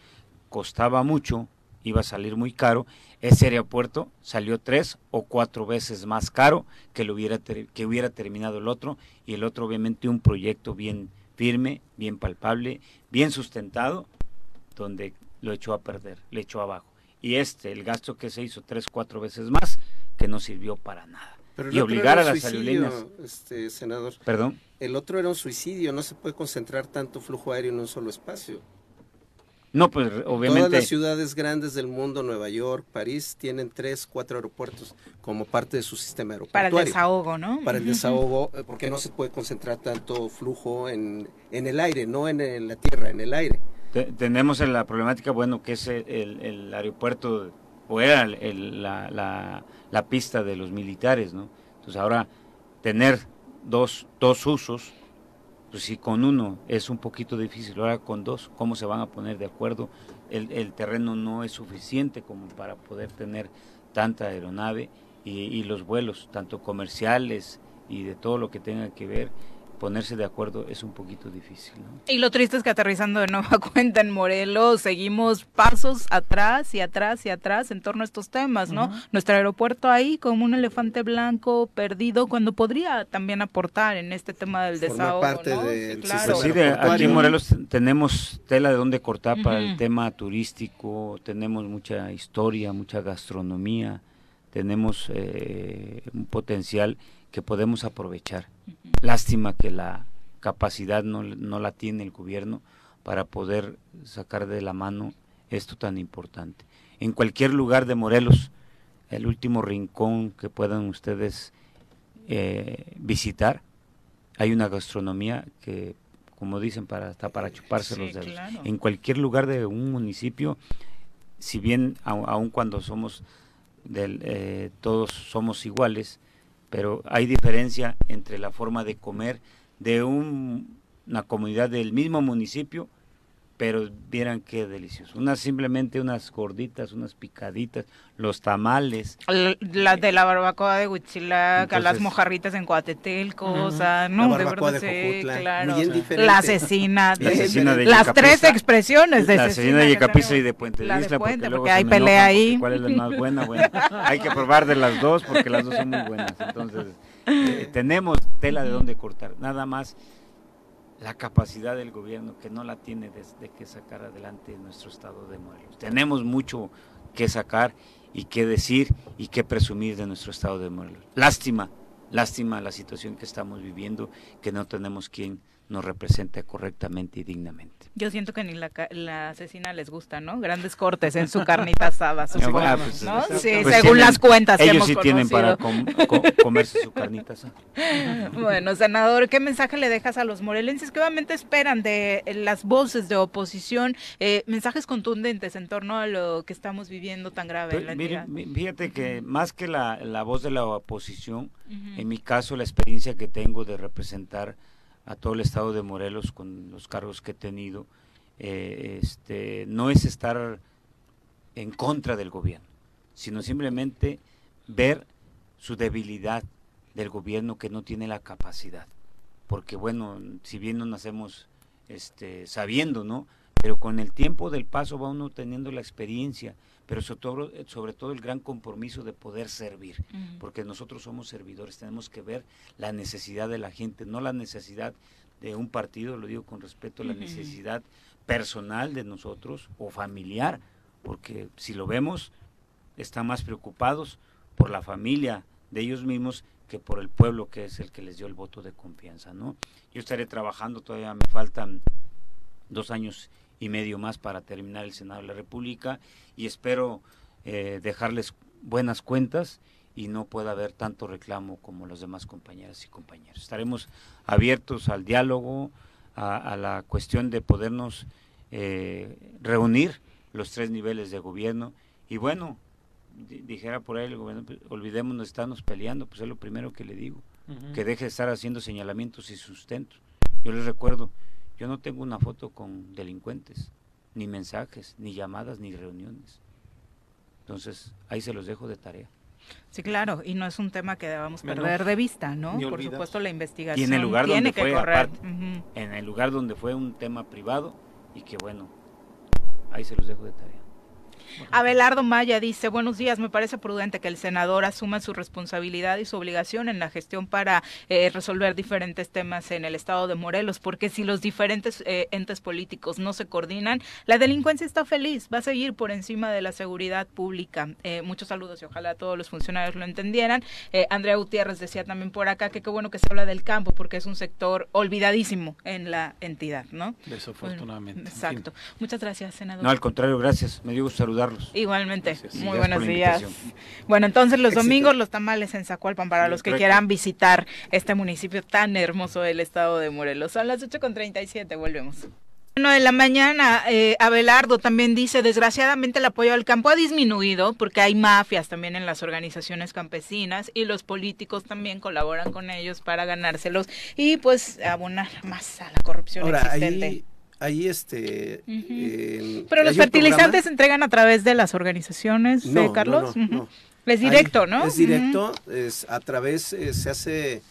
costaba mucho, iba a salir muy caro, ese aeropuerto salió tres o cuatro veces más caro que, lo hubiera, que hubiera terminado el otro, y el otro obviamente un proyecto bien firme, bien palpable, bien sustentado, donde lo echó a perder, le echó abajo. Y este, el gasto que se hizo tres, cuatro veces más, que no sirvió para nada. y obligar a las aerolíneas. Este, senador. Perdón. El otro era un suicidio, no se puede concentrar tanto flujo aéreo en un solo espacio. No, pues obviamente. Todas las ciudades grandes del mundo, Nueva York, París, tienen tres, cuatro aeropuertos como parte de su sistema aeroportuario. Para el desahogo, ¿no? Para el desahogo, eh, porque no se puede concentrar tanto flujo en, en el aire, no en, la tierra, en el aire. Tenemos la problemática, bueno, que es el, el, aeropuerto, o era la, la, la pista de los militares, ¿no? Entonces ahora tener dos, dos usos pues si con uno es un poquito difícil, ahora con dos, ¿cómo se van a poner de acuerdo? El, terreno no es suficiente como para poder tener tanta aeronave y los vuelos, tanto comerciales y de todo lo que tenga que ver ponerse de acuerdo es un poquito difícil. Y lo triste es que aterrizando de nueva [laughs] cuenta en Morelos seguimos pasos atrás y atrás y atrás en torno a estos temas, ¿no? Nuestro aeropuerto ahí como un elefante blanco perdido cuando podría también aportar en este tema del desahogo. parte de, claro. Pues aquí en Morelos tenemos tela de donde cortar para el tema turístico, tenemos mucha historia, mucha gastronomía, tenemos eh, un potencial que podemos aprovechar. Lástima que la capacidad no, no la tiene el gobierno para poder sacar de la mano esto tan importante. En cualquier lugar de Morelos, el último rincón que puedan ustedes eh, visitar, hay una gastronomía que, como dicen, para hasta para chuparse los dedos. En cualquier lugar de un municipio, si bien aun cuando somos del, eh, todos somos iguales, pero hay diferencia entre la forma de comer de una comunidad del mismo municipio pero vieran qué delicioso. Unas simplemente unas gorditas, unas picaditas, los tamales. La, de la barbacoa de Huitzilac, las mojarritas en Coatetelco, o sea, no, de verdad, sí, claro. La [laughs] asesina, de, las tres expresiones de la asesina de Yecapiza y de Puente de Isla, porque, porque hay pelea ahí. ¿Cuál es la más buena? Bueno, [laughs] hay que probar de las dos porque las dos son muy buenas. Entonces, eh, tenemos tela de dónde cortar. Nada más la capacidad del gobierno que no la tiene desde que sacar adelante nuestro estado de Morelos. Tenemos mucho que sacar y que decir y que presumir de nuestro estado de Morelos. Lástima, lástima la situación que estamos viviendo, que no tenemos quien nos represente correctamente y dignamente. Yo siento que ni la, la asesina les gusta, ¿no? Grandes cortes en su carnita asada, ah, pues, ¿no? Sí, pues según las cuentas ellos sí tienen para comerse su carnita asada. [laughs] Bueno, senador, ¿qué mensaje le dejas a los morelenses que obviamente esperan de las voces de oposición, eh, mensajes contundentes en torno a lo que estamos viviendo tan grave en la entidad? fíjate que más que la, la voz de la oposición, en mi caso la experiencia que tengo de representar a todo el estado de Morelos con los cargos que he tenido, eh, este, no es estar en contra del gobierno, sino simplemente ver su debilidad del gobierno que no tiene la capacidad. Porque bueno, si bien no nacemos este, sabiendo, ¿no? Pero con el tiempo del paso va uno teniendo la experiencia pero sobre todo, sobre todo el gran compromiso de poder servir, porque nosotros somos servidores, tenemos que ver la necesidad de la gente, no la necesidad de un partido, lo digo con respeto, la necesidad personal de nosotros o familiar, porque si lo vemos, están más preocupados por la familia de ellos mismos que por el pueblo que es el que les dio el voto de confianza, ¿no? Yo estaré trabajando, todavía me faltan dos años y medio más para terminar el Senado de la República y espero eh, dejarles buenas cuentas y no pueda haber tanto reclamo como los demás compañeras y compañeros. Estaremos abiertos al diálogo, a, la cuestión de podernos eh, reunir los tres niveles de gobierno y bueno, dijera por ahí el gobierno, pues, olvidémonos de estarnos peleando, pues es lo primero que le digo, que deje de estar haciendo señalamientos y sustentos. Yo les recuerdo, yo no tengo una foto con delincuentes, ni mensajes, ni llamadas, ni reuniones. Entonces, ahí se los dejo de tarea. Sí, claro, y no es un tema que debamos perder de vista, ¿no? Por supuesto, la investigación y en el lugar tiene donde que correr. En el lugar donde fue un tema privado y que bueno, ahí se los dejo de tarea. Abelardo Maya dice, buenos días, me parece prudente que el senador asuma su responsabilidad y su obligación en la gestión para eh, resolver diferentes temas en el estado de Morelos, porque si los diferentes eh, entes políticos no se coordinan, la delincuencia está feliz, va a seguir por encima de la seguridad pública. Eh, muchos saludos y ojalá todos los funcionarios lo entendieran. Andrea Gutiérrez decía también por acá que qué bueno que se habla del campo, porque es un sector olvidadísimo en la entidad, ¿no? Desafortunadamente. exacto. Muchas gracias, senador. No, al contrario, gracias. Me dio gusto saludar Igualmente. Muy buenos días. Bueno, entonces los domingos los tamales en Zacualpan para los que quieran visitar este municipio tan hermoso del estado de Morelos. Son las 8.37, volvemos. Bueno, de la mañana, eh, Abelardo también dice, desgraciadamente el apoyo al campo ha disminuido porque hay mafias también en las organizaciones campesinas y los políticos también colaboran con ellos para ganárselos y pues abonar más a la corrupción existente ahí este pero los fertilizantes se entregan a través de las organizaciones de Carlos. no, es directo no es directo es a través eh, se hace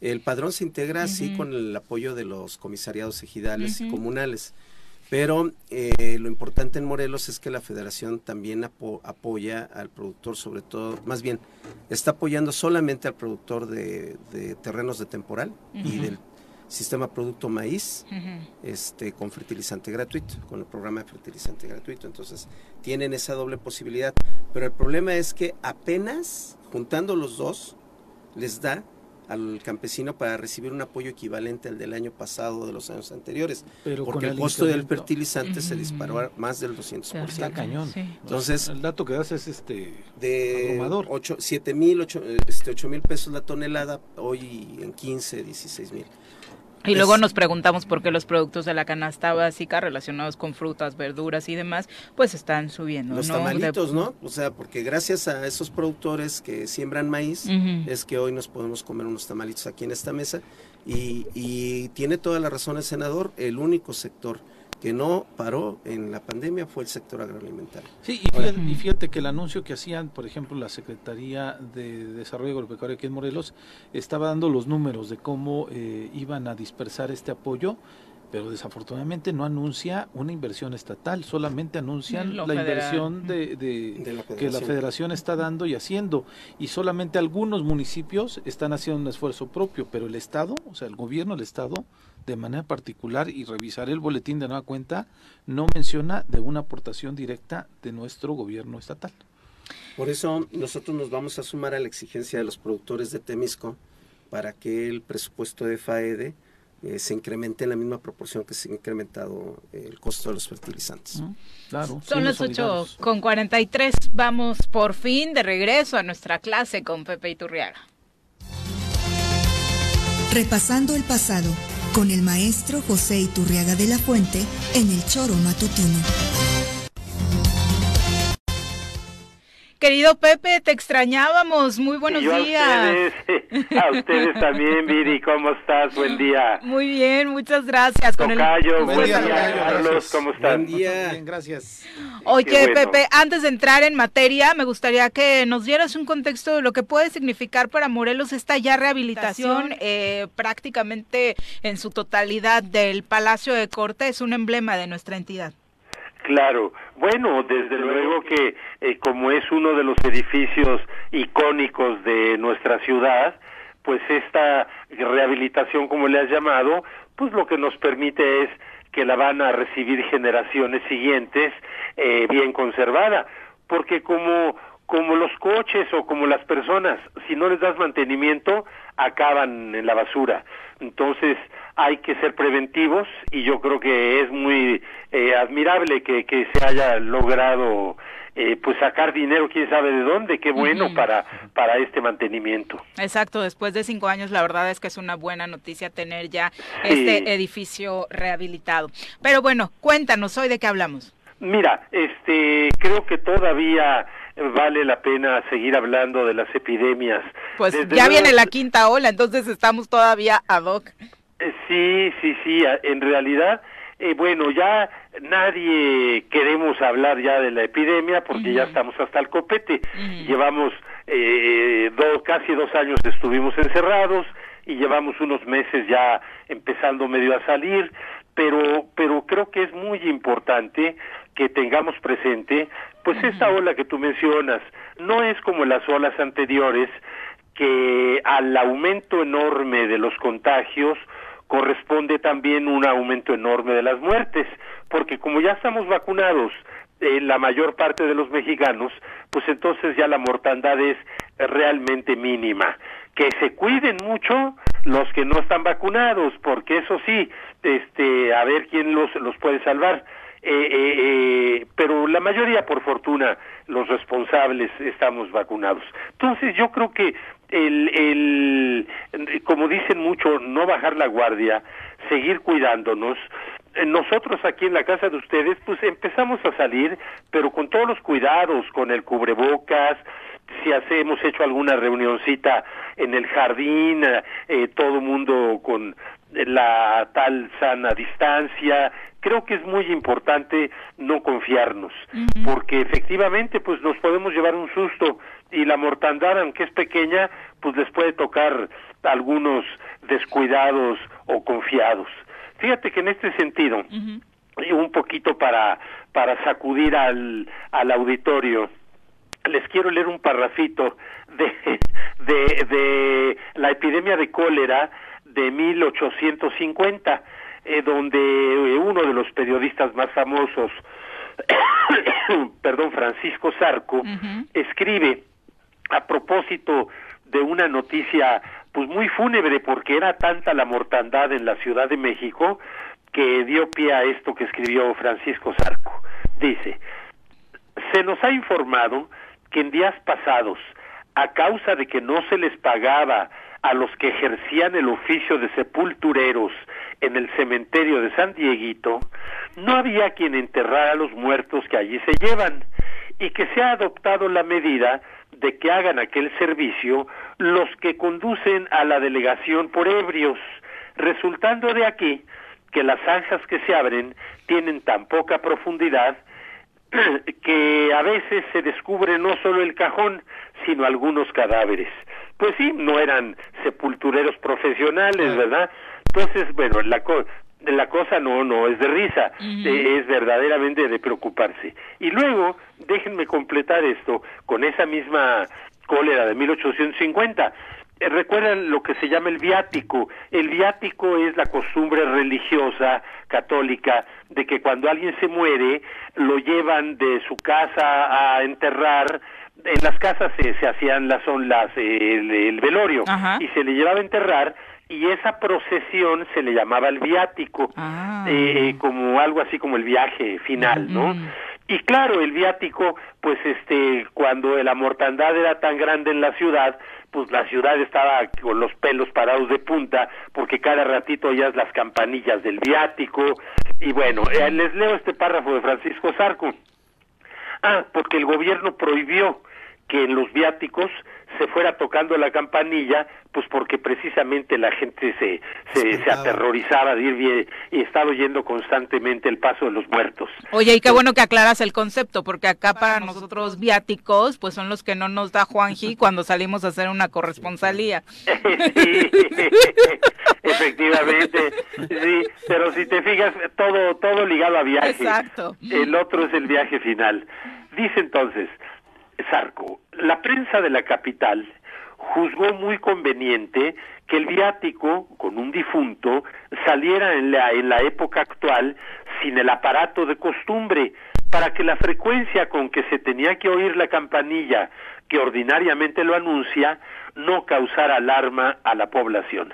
el padrón se integra así con el apoyo de los comisariados ejidales y comunales. Pero eh, lo importante en Morelos es que la federación también apoya al productor, sobre todo, más bien, está apoyando solamente al productor de, terrenos de temporal y del sistema producto maíz este, con fertilizante gratuito, con el programa de fertilizante gratuito. Entonces, tienen esa doble posibilidad. Pero el problema es que apenas juntando los dos, les da al campesino para recibir un apoyo equivalente al del año pasado, de los años anteriores, porque el, costo del fertilizante se disparó más del 200%. Está cañón. Entonces, el dato que das es este de 8, 7 mil, 8 este, mil pesos la tonelada, hoy en 15, 16 mil. Y luego nos preguntamos por qué los productos de la canasta básica relacionados con frutas, verduras y demás, pues están subiendo. Los tamalitos, ¿no? O sea, porque gracias a esos productores que siembran maíz, es que hoy nos podemos comer unos tamalitos aquí en esta mesa. Y, y tiene toda la razón el senador, el único sector que no paró en la pandemia fue el sector agroalimentario. Sí, y fíjate, que el anuncio que hacían, por ejemplo, la Secretaría de Desarrollo Agropecuario aquí en Morelos, estaba dando los números de cómo eh, iban a dispersar este apoyo pero desafortunadamente no anuncia una inversión estatal, solamente anuncian la inversión de, que la federación está dando y haciendo, y solamente algunos municipios están haciendo un esfuerzo propio, pero el Estado, o sea, el gobierno del Estado, de manera particular, y revisaré el boletín de nueva cuenta, no menciona de una aportación directa de nuestro gobierno estatal. Por eso nosotros nos vamos a sumar a la exigencia de los productores de Temisco para que el presupuesto de FAEDE eh, se incremente en la misma proporción que se ha incrementado el costo de los fertilizantes. Claro. Son las 8 con 43. Vamos por fin de regreso a nuestra clase con Pepe Iturriaga. Repasando el pasado con el maestro José Iturriaga de la Fuente en el Choro Matutino. Querido Pepe, te extrañábamos. Muy buenos días. [laughs] A ustedes, [laughs] también, Viri. ¿Cómo estás? Buen día. Muy bien, muchas gracias. Con Tocayo, buen, día, Carlos. ¿Cómo estás? Buen día. Bien, gracias. Oye, Pepe, antes de entrar en materia, me gustaría que nos dieras un contexto de lo que puede significar para Morelos esta ya rehabilitación eh, prácticamente en su totalidad del Palacio de Corte. Es un emblema de nuestra entidad. Claro, bueno, desde luego que eh, como es uno de los edificios icónicos de nuestra ciudad, pues esta rehabilitación, como le has llamado, pues lo que nos permite es que la van a recibir generaciones siguientes eh, bien conservada, porque como como los coches o como las personas, si no les das mantenimiento, acaban en la basura. Entonces hay que ser preventivos y yo creo que es muy eh, admirable que, que, se haya logrado eh, pues sacar dinero, quién sabe de dónde, qué bueno para, para este mantenimiento. Exacto, después de cinco años la verdad es que es una buena noticia tener ya este edificio rehabilitado. Pero bueno, cuéntanos hoy de qué hablamos. Mira, este, creo que todavía vale la pena seguir hablando de las epidemias. Pues ya viene la quinta ola, entonces estamos todavía ad hoc. Eh, sí, sí, sí, en realidad eh, bueno, ya nadie queremos hablar ya de la epidemia porque ya estamos hasta el copete. Llevamos eh, dos, casi dos años estuvimos encerrados y llevamos unos meses ya empezando medio a salir, pero, pero creo que es muy importante que tengamos presente, pues esta ola que tú mencionas. No es como las olas anteriores, que al aumento enorme de los contagios corresponde también un aumento enorme de las muertes, porque como ya estamos vacunados, la mayor parte de los mexicanos, pues entonces ya la mortandad es realmente mínima. Que se cuiden mucho los que no están vacunados, porque eso sí, este, a ver quién los, los puede salvar. Eh, eh, eh, pero la mayoría, por fortuna, los responsables estamos vacunados. Entonces, yo creo que el, el, como dicen mucho, no bajar la guardia, seguir cuidándonos. Eh, nosotros aquí en la casa de ustedes, pues empezamos a salir, pero con todos los cuidados, con el cubrebocas, si hacemos hecho alguna reunioncita en el jardín, eh, todo mundo con la tal sana distancia. Creo que es muy importante no confiarnos, porque efectivamente pues nos podemos llevar un susto y la mortandad, aunque es pequeña, pues les puede tocar algunos descuidados o confiados. Fíjate que en este sentido, un poquito para, para sacudir al, al auditorio, les quiero leer un parrafito de, de, de la epidemia de cólera de 1850, eh, donde eh, uno de los periodistas más famosos, [coughs] perdón, Francisco Zarco, escribe a propósito de una noticia pues muy fúnebre porque era tanta la mortandad en la Ciudad de México que dio pie a esto que escribió Francisco Zarco. Dice, se nos ha informado que en días pasados, a causa de que no se les pagaba a los que ejercían el oficio de sepultureros en el cementerio de San Dieguito, no había quien enterrara a los muertos que allí se llevan, y que se ha adoptado la medida de que hagan aquel servicio los que conducen a la delegación por ebrios, resultando de aquí que las zanjas que se abren tienen tan poca profundidad [clears throat] que a veces se descubre no solo el cajón, sino algunos cadáveres. Pues sí, no eran sepultureros profesionales, ¿verdad? Entonces, bueno, la, la cosa no no es de risa, eh, es verdaderamente de preocuparse. Y luego, déjenme completar esto con esa misma cólera de 1850. Eh, recuerdan lo que se llama el viático. El viático es la costumbre religiosa católica de que cuando alguien se muere lo llevan de su casa a enterrar en las casas se, se hacían las son las el, velorio y se le llevaba a enterrar y esa procesión se le llamaba el viático ah. eh, eh, como algo así como el viaje final no y claro el viático pues este cuando la mortandad era tan grande en la ciudad pues la ciudad estaba con los pelos parados de punta porque cada ratito oías las campanillas del viático y bueno eh, les leo este párrafo de Francisco Zarco ah porque el gobierno prohibió que en los viáticos se fuera tocando la campanilla, pues porque precisamente la gente se, se, se aterrorizaba de ir bien y estaba oyendo constantemente el paso de los muertos. Oye, y qué bueno que aclaras el concepto, porque acá para nosotros viáticos, pues son los que no nos da Juanji [laughs] cuando salimos a hacer una corresponsalía. [laughs] [laughs] efectivamente, sí, pero si te fijas, todo, todo ligado a viaje. Exacto. El otro es el viaje final. Dice entonces, Zarco, la prensa de la capital juzgó muy conveniente que el viático con un difunto saliera en la, en la época actual sin el aparato de costumbre, para que la frecuencia con que se tenía que oír la campanilla que ordinariamente lo anuncia no causara alarma a la población.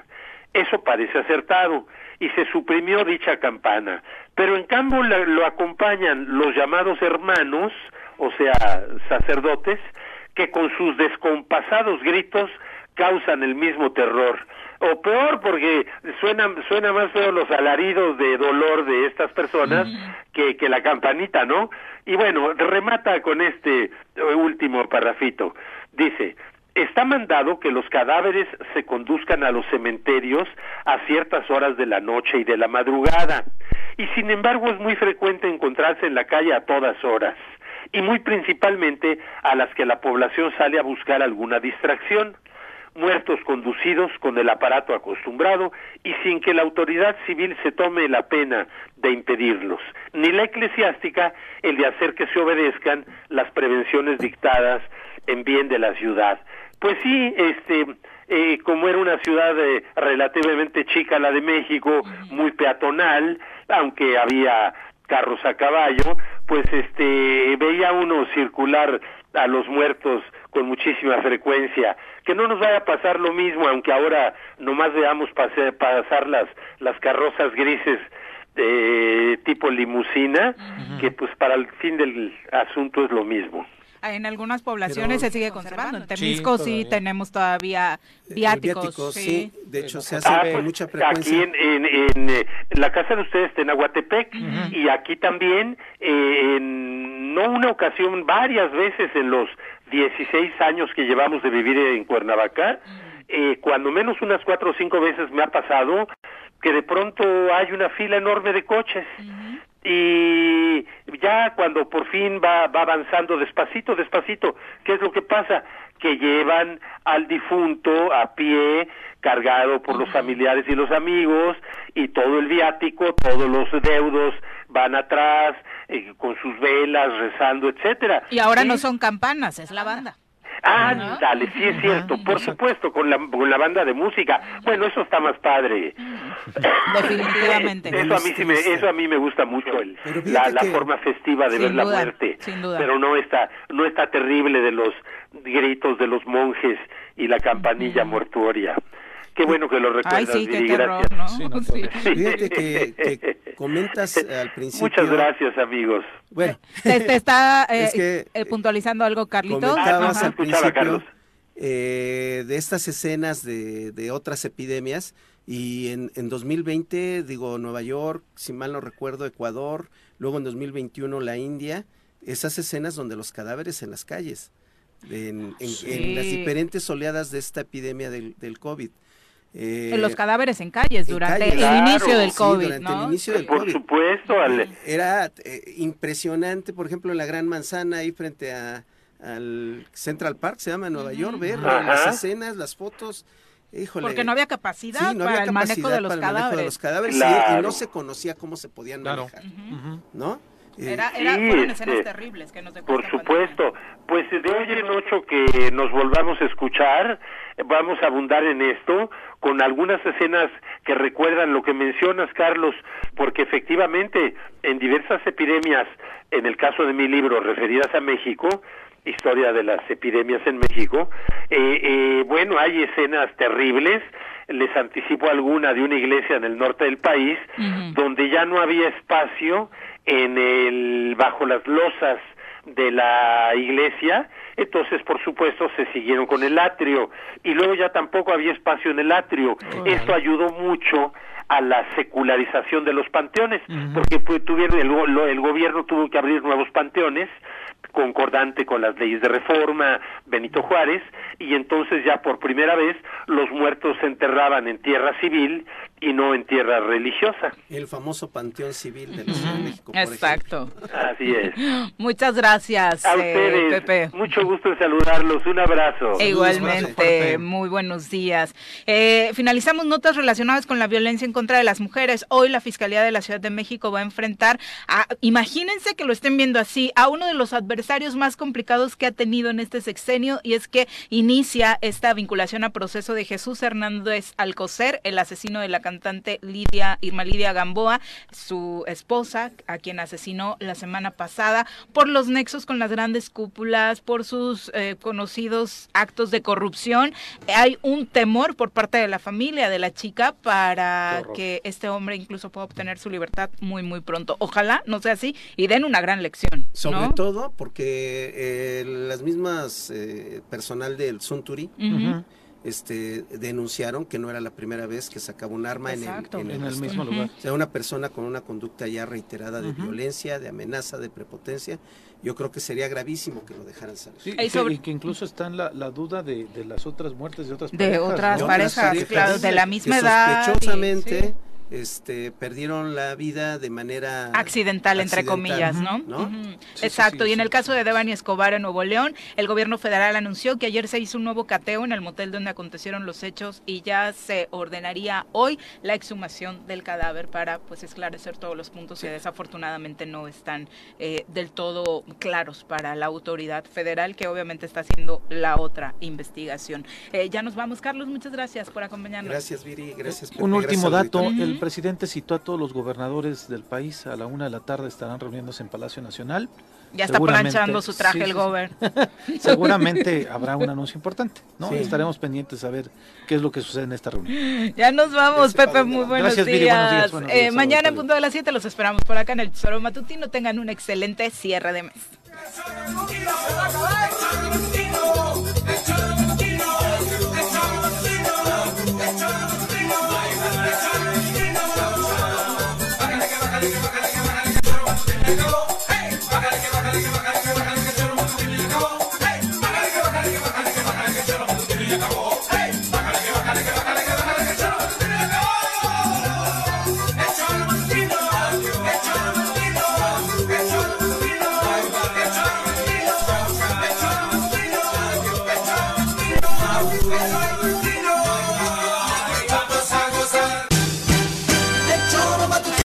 Eso parece acertado y se suprimió dicha campana, pero en cambio lo acompañan los llamados hermanos, o sea, sacerdotes, que con sus descompasados gritos causan el mismo terror. O peor, porque suena, suena más feo los alaridos de dolor de estas personas que, que la campanita, ¿no? Y bueno, remata con este último parrafito. Dice, está mandado que los cadáveres se conduzcan a los cementerios a ciertas horas de la noche y de la madrugada, y sin embargo es muy frecuente encontrarse en la calle a todas horas, y muy principalmente a las que la población sale a buscar alguna distracción muertos conducidos con el aparato acostumbrado y sin que la autoridad civil se tome la pena de impedirlos, ni la eclesiástica el de hacer que se obedezcan las prevenciones dictadas en bien de la ciudad. Pues sí, este, eh, como era una ciudad eh, relativamente chica la de México, muy peatonal, aunque había carros a caballo, pues este veía uno circular a los muertos con muchísima frecuencia. Que no nos vaya a pasar lo mismo, aunque ahora nomás veamos pasar las, las carrozas grises de tipo limusina, que pues para el fin del asunto es lo mismo. En algunas poblaciones se sigue conservando. En Temisco sí, tenemos todavía viáticos. sí. De hecho, se hace con pues, mucha frecuencia. Aquí en, en, eh, la casa de ustedes en Aguatepec y aquí también, eh, en no una ocasión, varias veces en los 16 años que llevamos de vivir en Cuernavaca, eh, cuando menos unas cuatro o cinco veces me ha pasado que de pronto hay una fila enorme de coches y ya cuando por fin va, va avanzando despacito, despacito, ¿qué es lo que pasa? Que llevan al difunto a pie, cargado por los familiares y los amigos, y todo el viático, todos los deudos van atrás, eh, con sus velas, rezando, etcétera. Y ahora no son campanas, es la banda. Ah, dale, sí es cierto, por supuesto, con la, con la banda de música. Bueno, eso está más padre. [laughs] Definitivamente. eso a mí sí me, eso a mí me gusta mucho el, la, la forma festiva de ver la muerte. Pero no está, no está terrible de los gritos de los monjes y la campanilla mortuoria. Qué bueno que lo recuerdas, Ay, sí, qué terror, ¿no? Fíjate que, comentas [laughs] al principio. Muchas gracias, amigos. Bueno, te, está [laughs] eh, eh, puntualizando algo, Carlitos. Comentabas al principio eh, de estas escenas de, de otras epidemias y en, en 2020, digo, Nueva York, si mal no recuerdo, Ecuador, luego en 2021 la India, esas escenas donde los cadáveres en las calles, en, en, las diferentes oleadas de esta epidemia del, del COVID. Eh, los cadáveres en calles durante el inicio del COVID, durante el inicio del Por supuesto. Era eh, impresionante, por ejemplo, en la Gran Manzana, ahí frente a, al Central Park, se llama Nueva York, ver las escenas, las fotos. Híjole, Porque no había capacidad para el manejo de los cadáveres. y, no se conocía cómo se podían manejar, ¿no? Era, era, fueron escenas este, terribles que nos Por supuesto. Pues de hoy en ocho que nos volvamos a escuchar, vamos a abundar en esto con algunas escenas que recuerdan lo que mencionas, Carlos, porque efectivamente en diversas epidemias, en el caso de mi libro referidas a México, historia de las epidemias en México, eh, eh, bueno, hay escenas terribles, les anticipo alguna de una iglesia en el norte del país, donde ya no había espacio en el bajo las losas de la iglesia, entonces por supuesto se siguieron con el atrio. Y luego ya tampoco había espacio en el atrio. Esto ayudó mucho a la secularización de los panteones, porque pues, tuvieron el, el gobierno tuvo que abrir nuevos panteones concordante con las leyes de reforma Benito Juárez y entonces ya por primera vez los muertos se enterraban en tierra civil y no en tierra religiosa. El famoso Panteón Civil de la México. Exacto. Así es. [laughs] Muchas gracias, a eh, Pepe. Mucho gusto en saludarlos. Un abrazo. igualmente, muy buenos días. Eh, finalizamos notas relacionadas con la violencia en contra de las mujeres. Hoy la Fiscalía de la Ciudad de México va a enfrentar, a, imagínense que lo estén viendo así, a uno de los adversarios más complicados que ha tenido en este sexenio y es que inicia esta vinculación a proceso de Jesús Hernández Alcocer, el asesino de la cantante Lidia, Irma Lidia Gamboa, su esposa, a quien asesinó la semana pasada, por los nexos con las grandes cúpulas, por sus eh, conocidos actos de corrupción. Hay un temor por parte de la familia de la chica para que este hombre incluso pueda obtener su libertad muy, muy pronto. Ojalá no sea así y den una gran lección. Sobre todo porque eh, las mismas eh, personal del Sunturi este, denunciaron que no era la primera vez que sacaba un arma en el, mismo lugar. O sea, una persona con una conducta ya reiterada de violencia, de amenaza, de prepotencia, yo creo que sería gravísimo que lo dejaran salir. Sí, y, que, incluso está en la, duda de, las otras muertes de otras parejas. De otras parejas, claro, de la misma edad. Sospechosamente este, perdieron la vida de manera accidental, entre comillas, ¿no? Exacto. y en el caso de Devani Escobar en Nuevo León, el gobierno federal anunció que ayer se hizo un nuevo cateo en el motel donde acontecieron los hechos y ya se ordenaría hoy la exhumación del cadáver para pues esclarecer todos los puntos que desafortunadamente no están eh, del todo claros para la autoridad federal que obviamente está haciendo la otra investigación. Eh, ya nos vamos, Carlos. Muchas gracias por acompañarnos. Gracias, Viri. Gracias. un último dato. El presidente citó a todos los gobernadores del país. A la una de la tarde estarán reuniéndose en Palacio Nacional. Ya está planchando su traje el gobernador. [laughs] Seguramente habrá un anuncio importante, ¿no? Estaremos pendientes a ver qué es lo que sucede en esta reunión. Ya nos vamos, Pepe, muy buenos, días. Eh, mañana en punto de las 7 los esperamos por acá en el Tesoro Matutino. Tengan un excelente cierre de mes.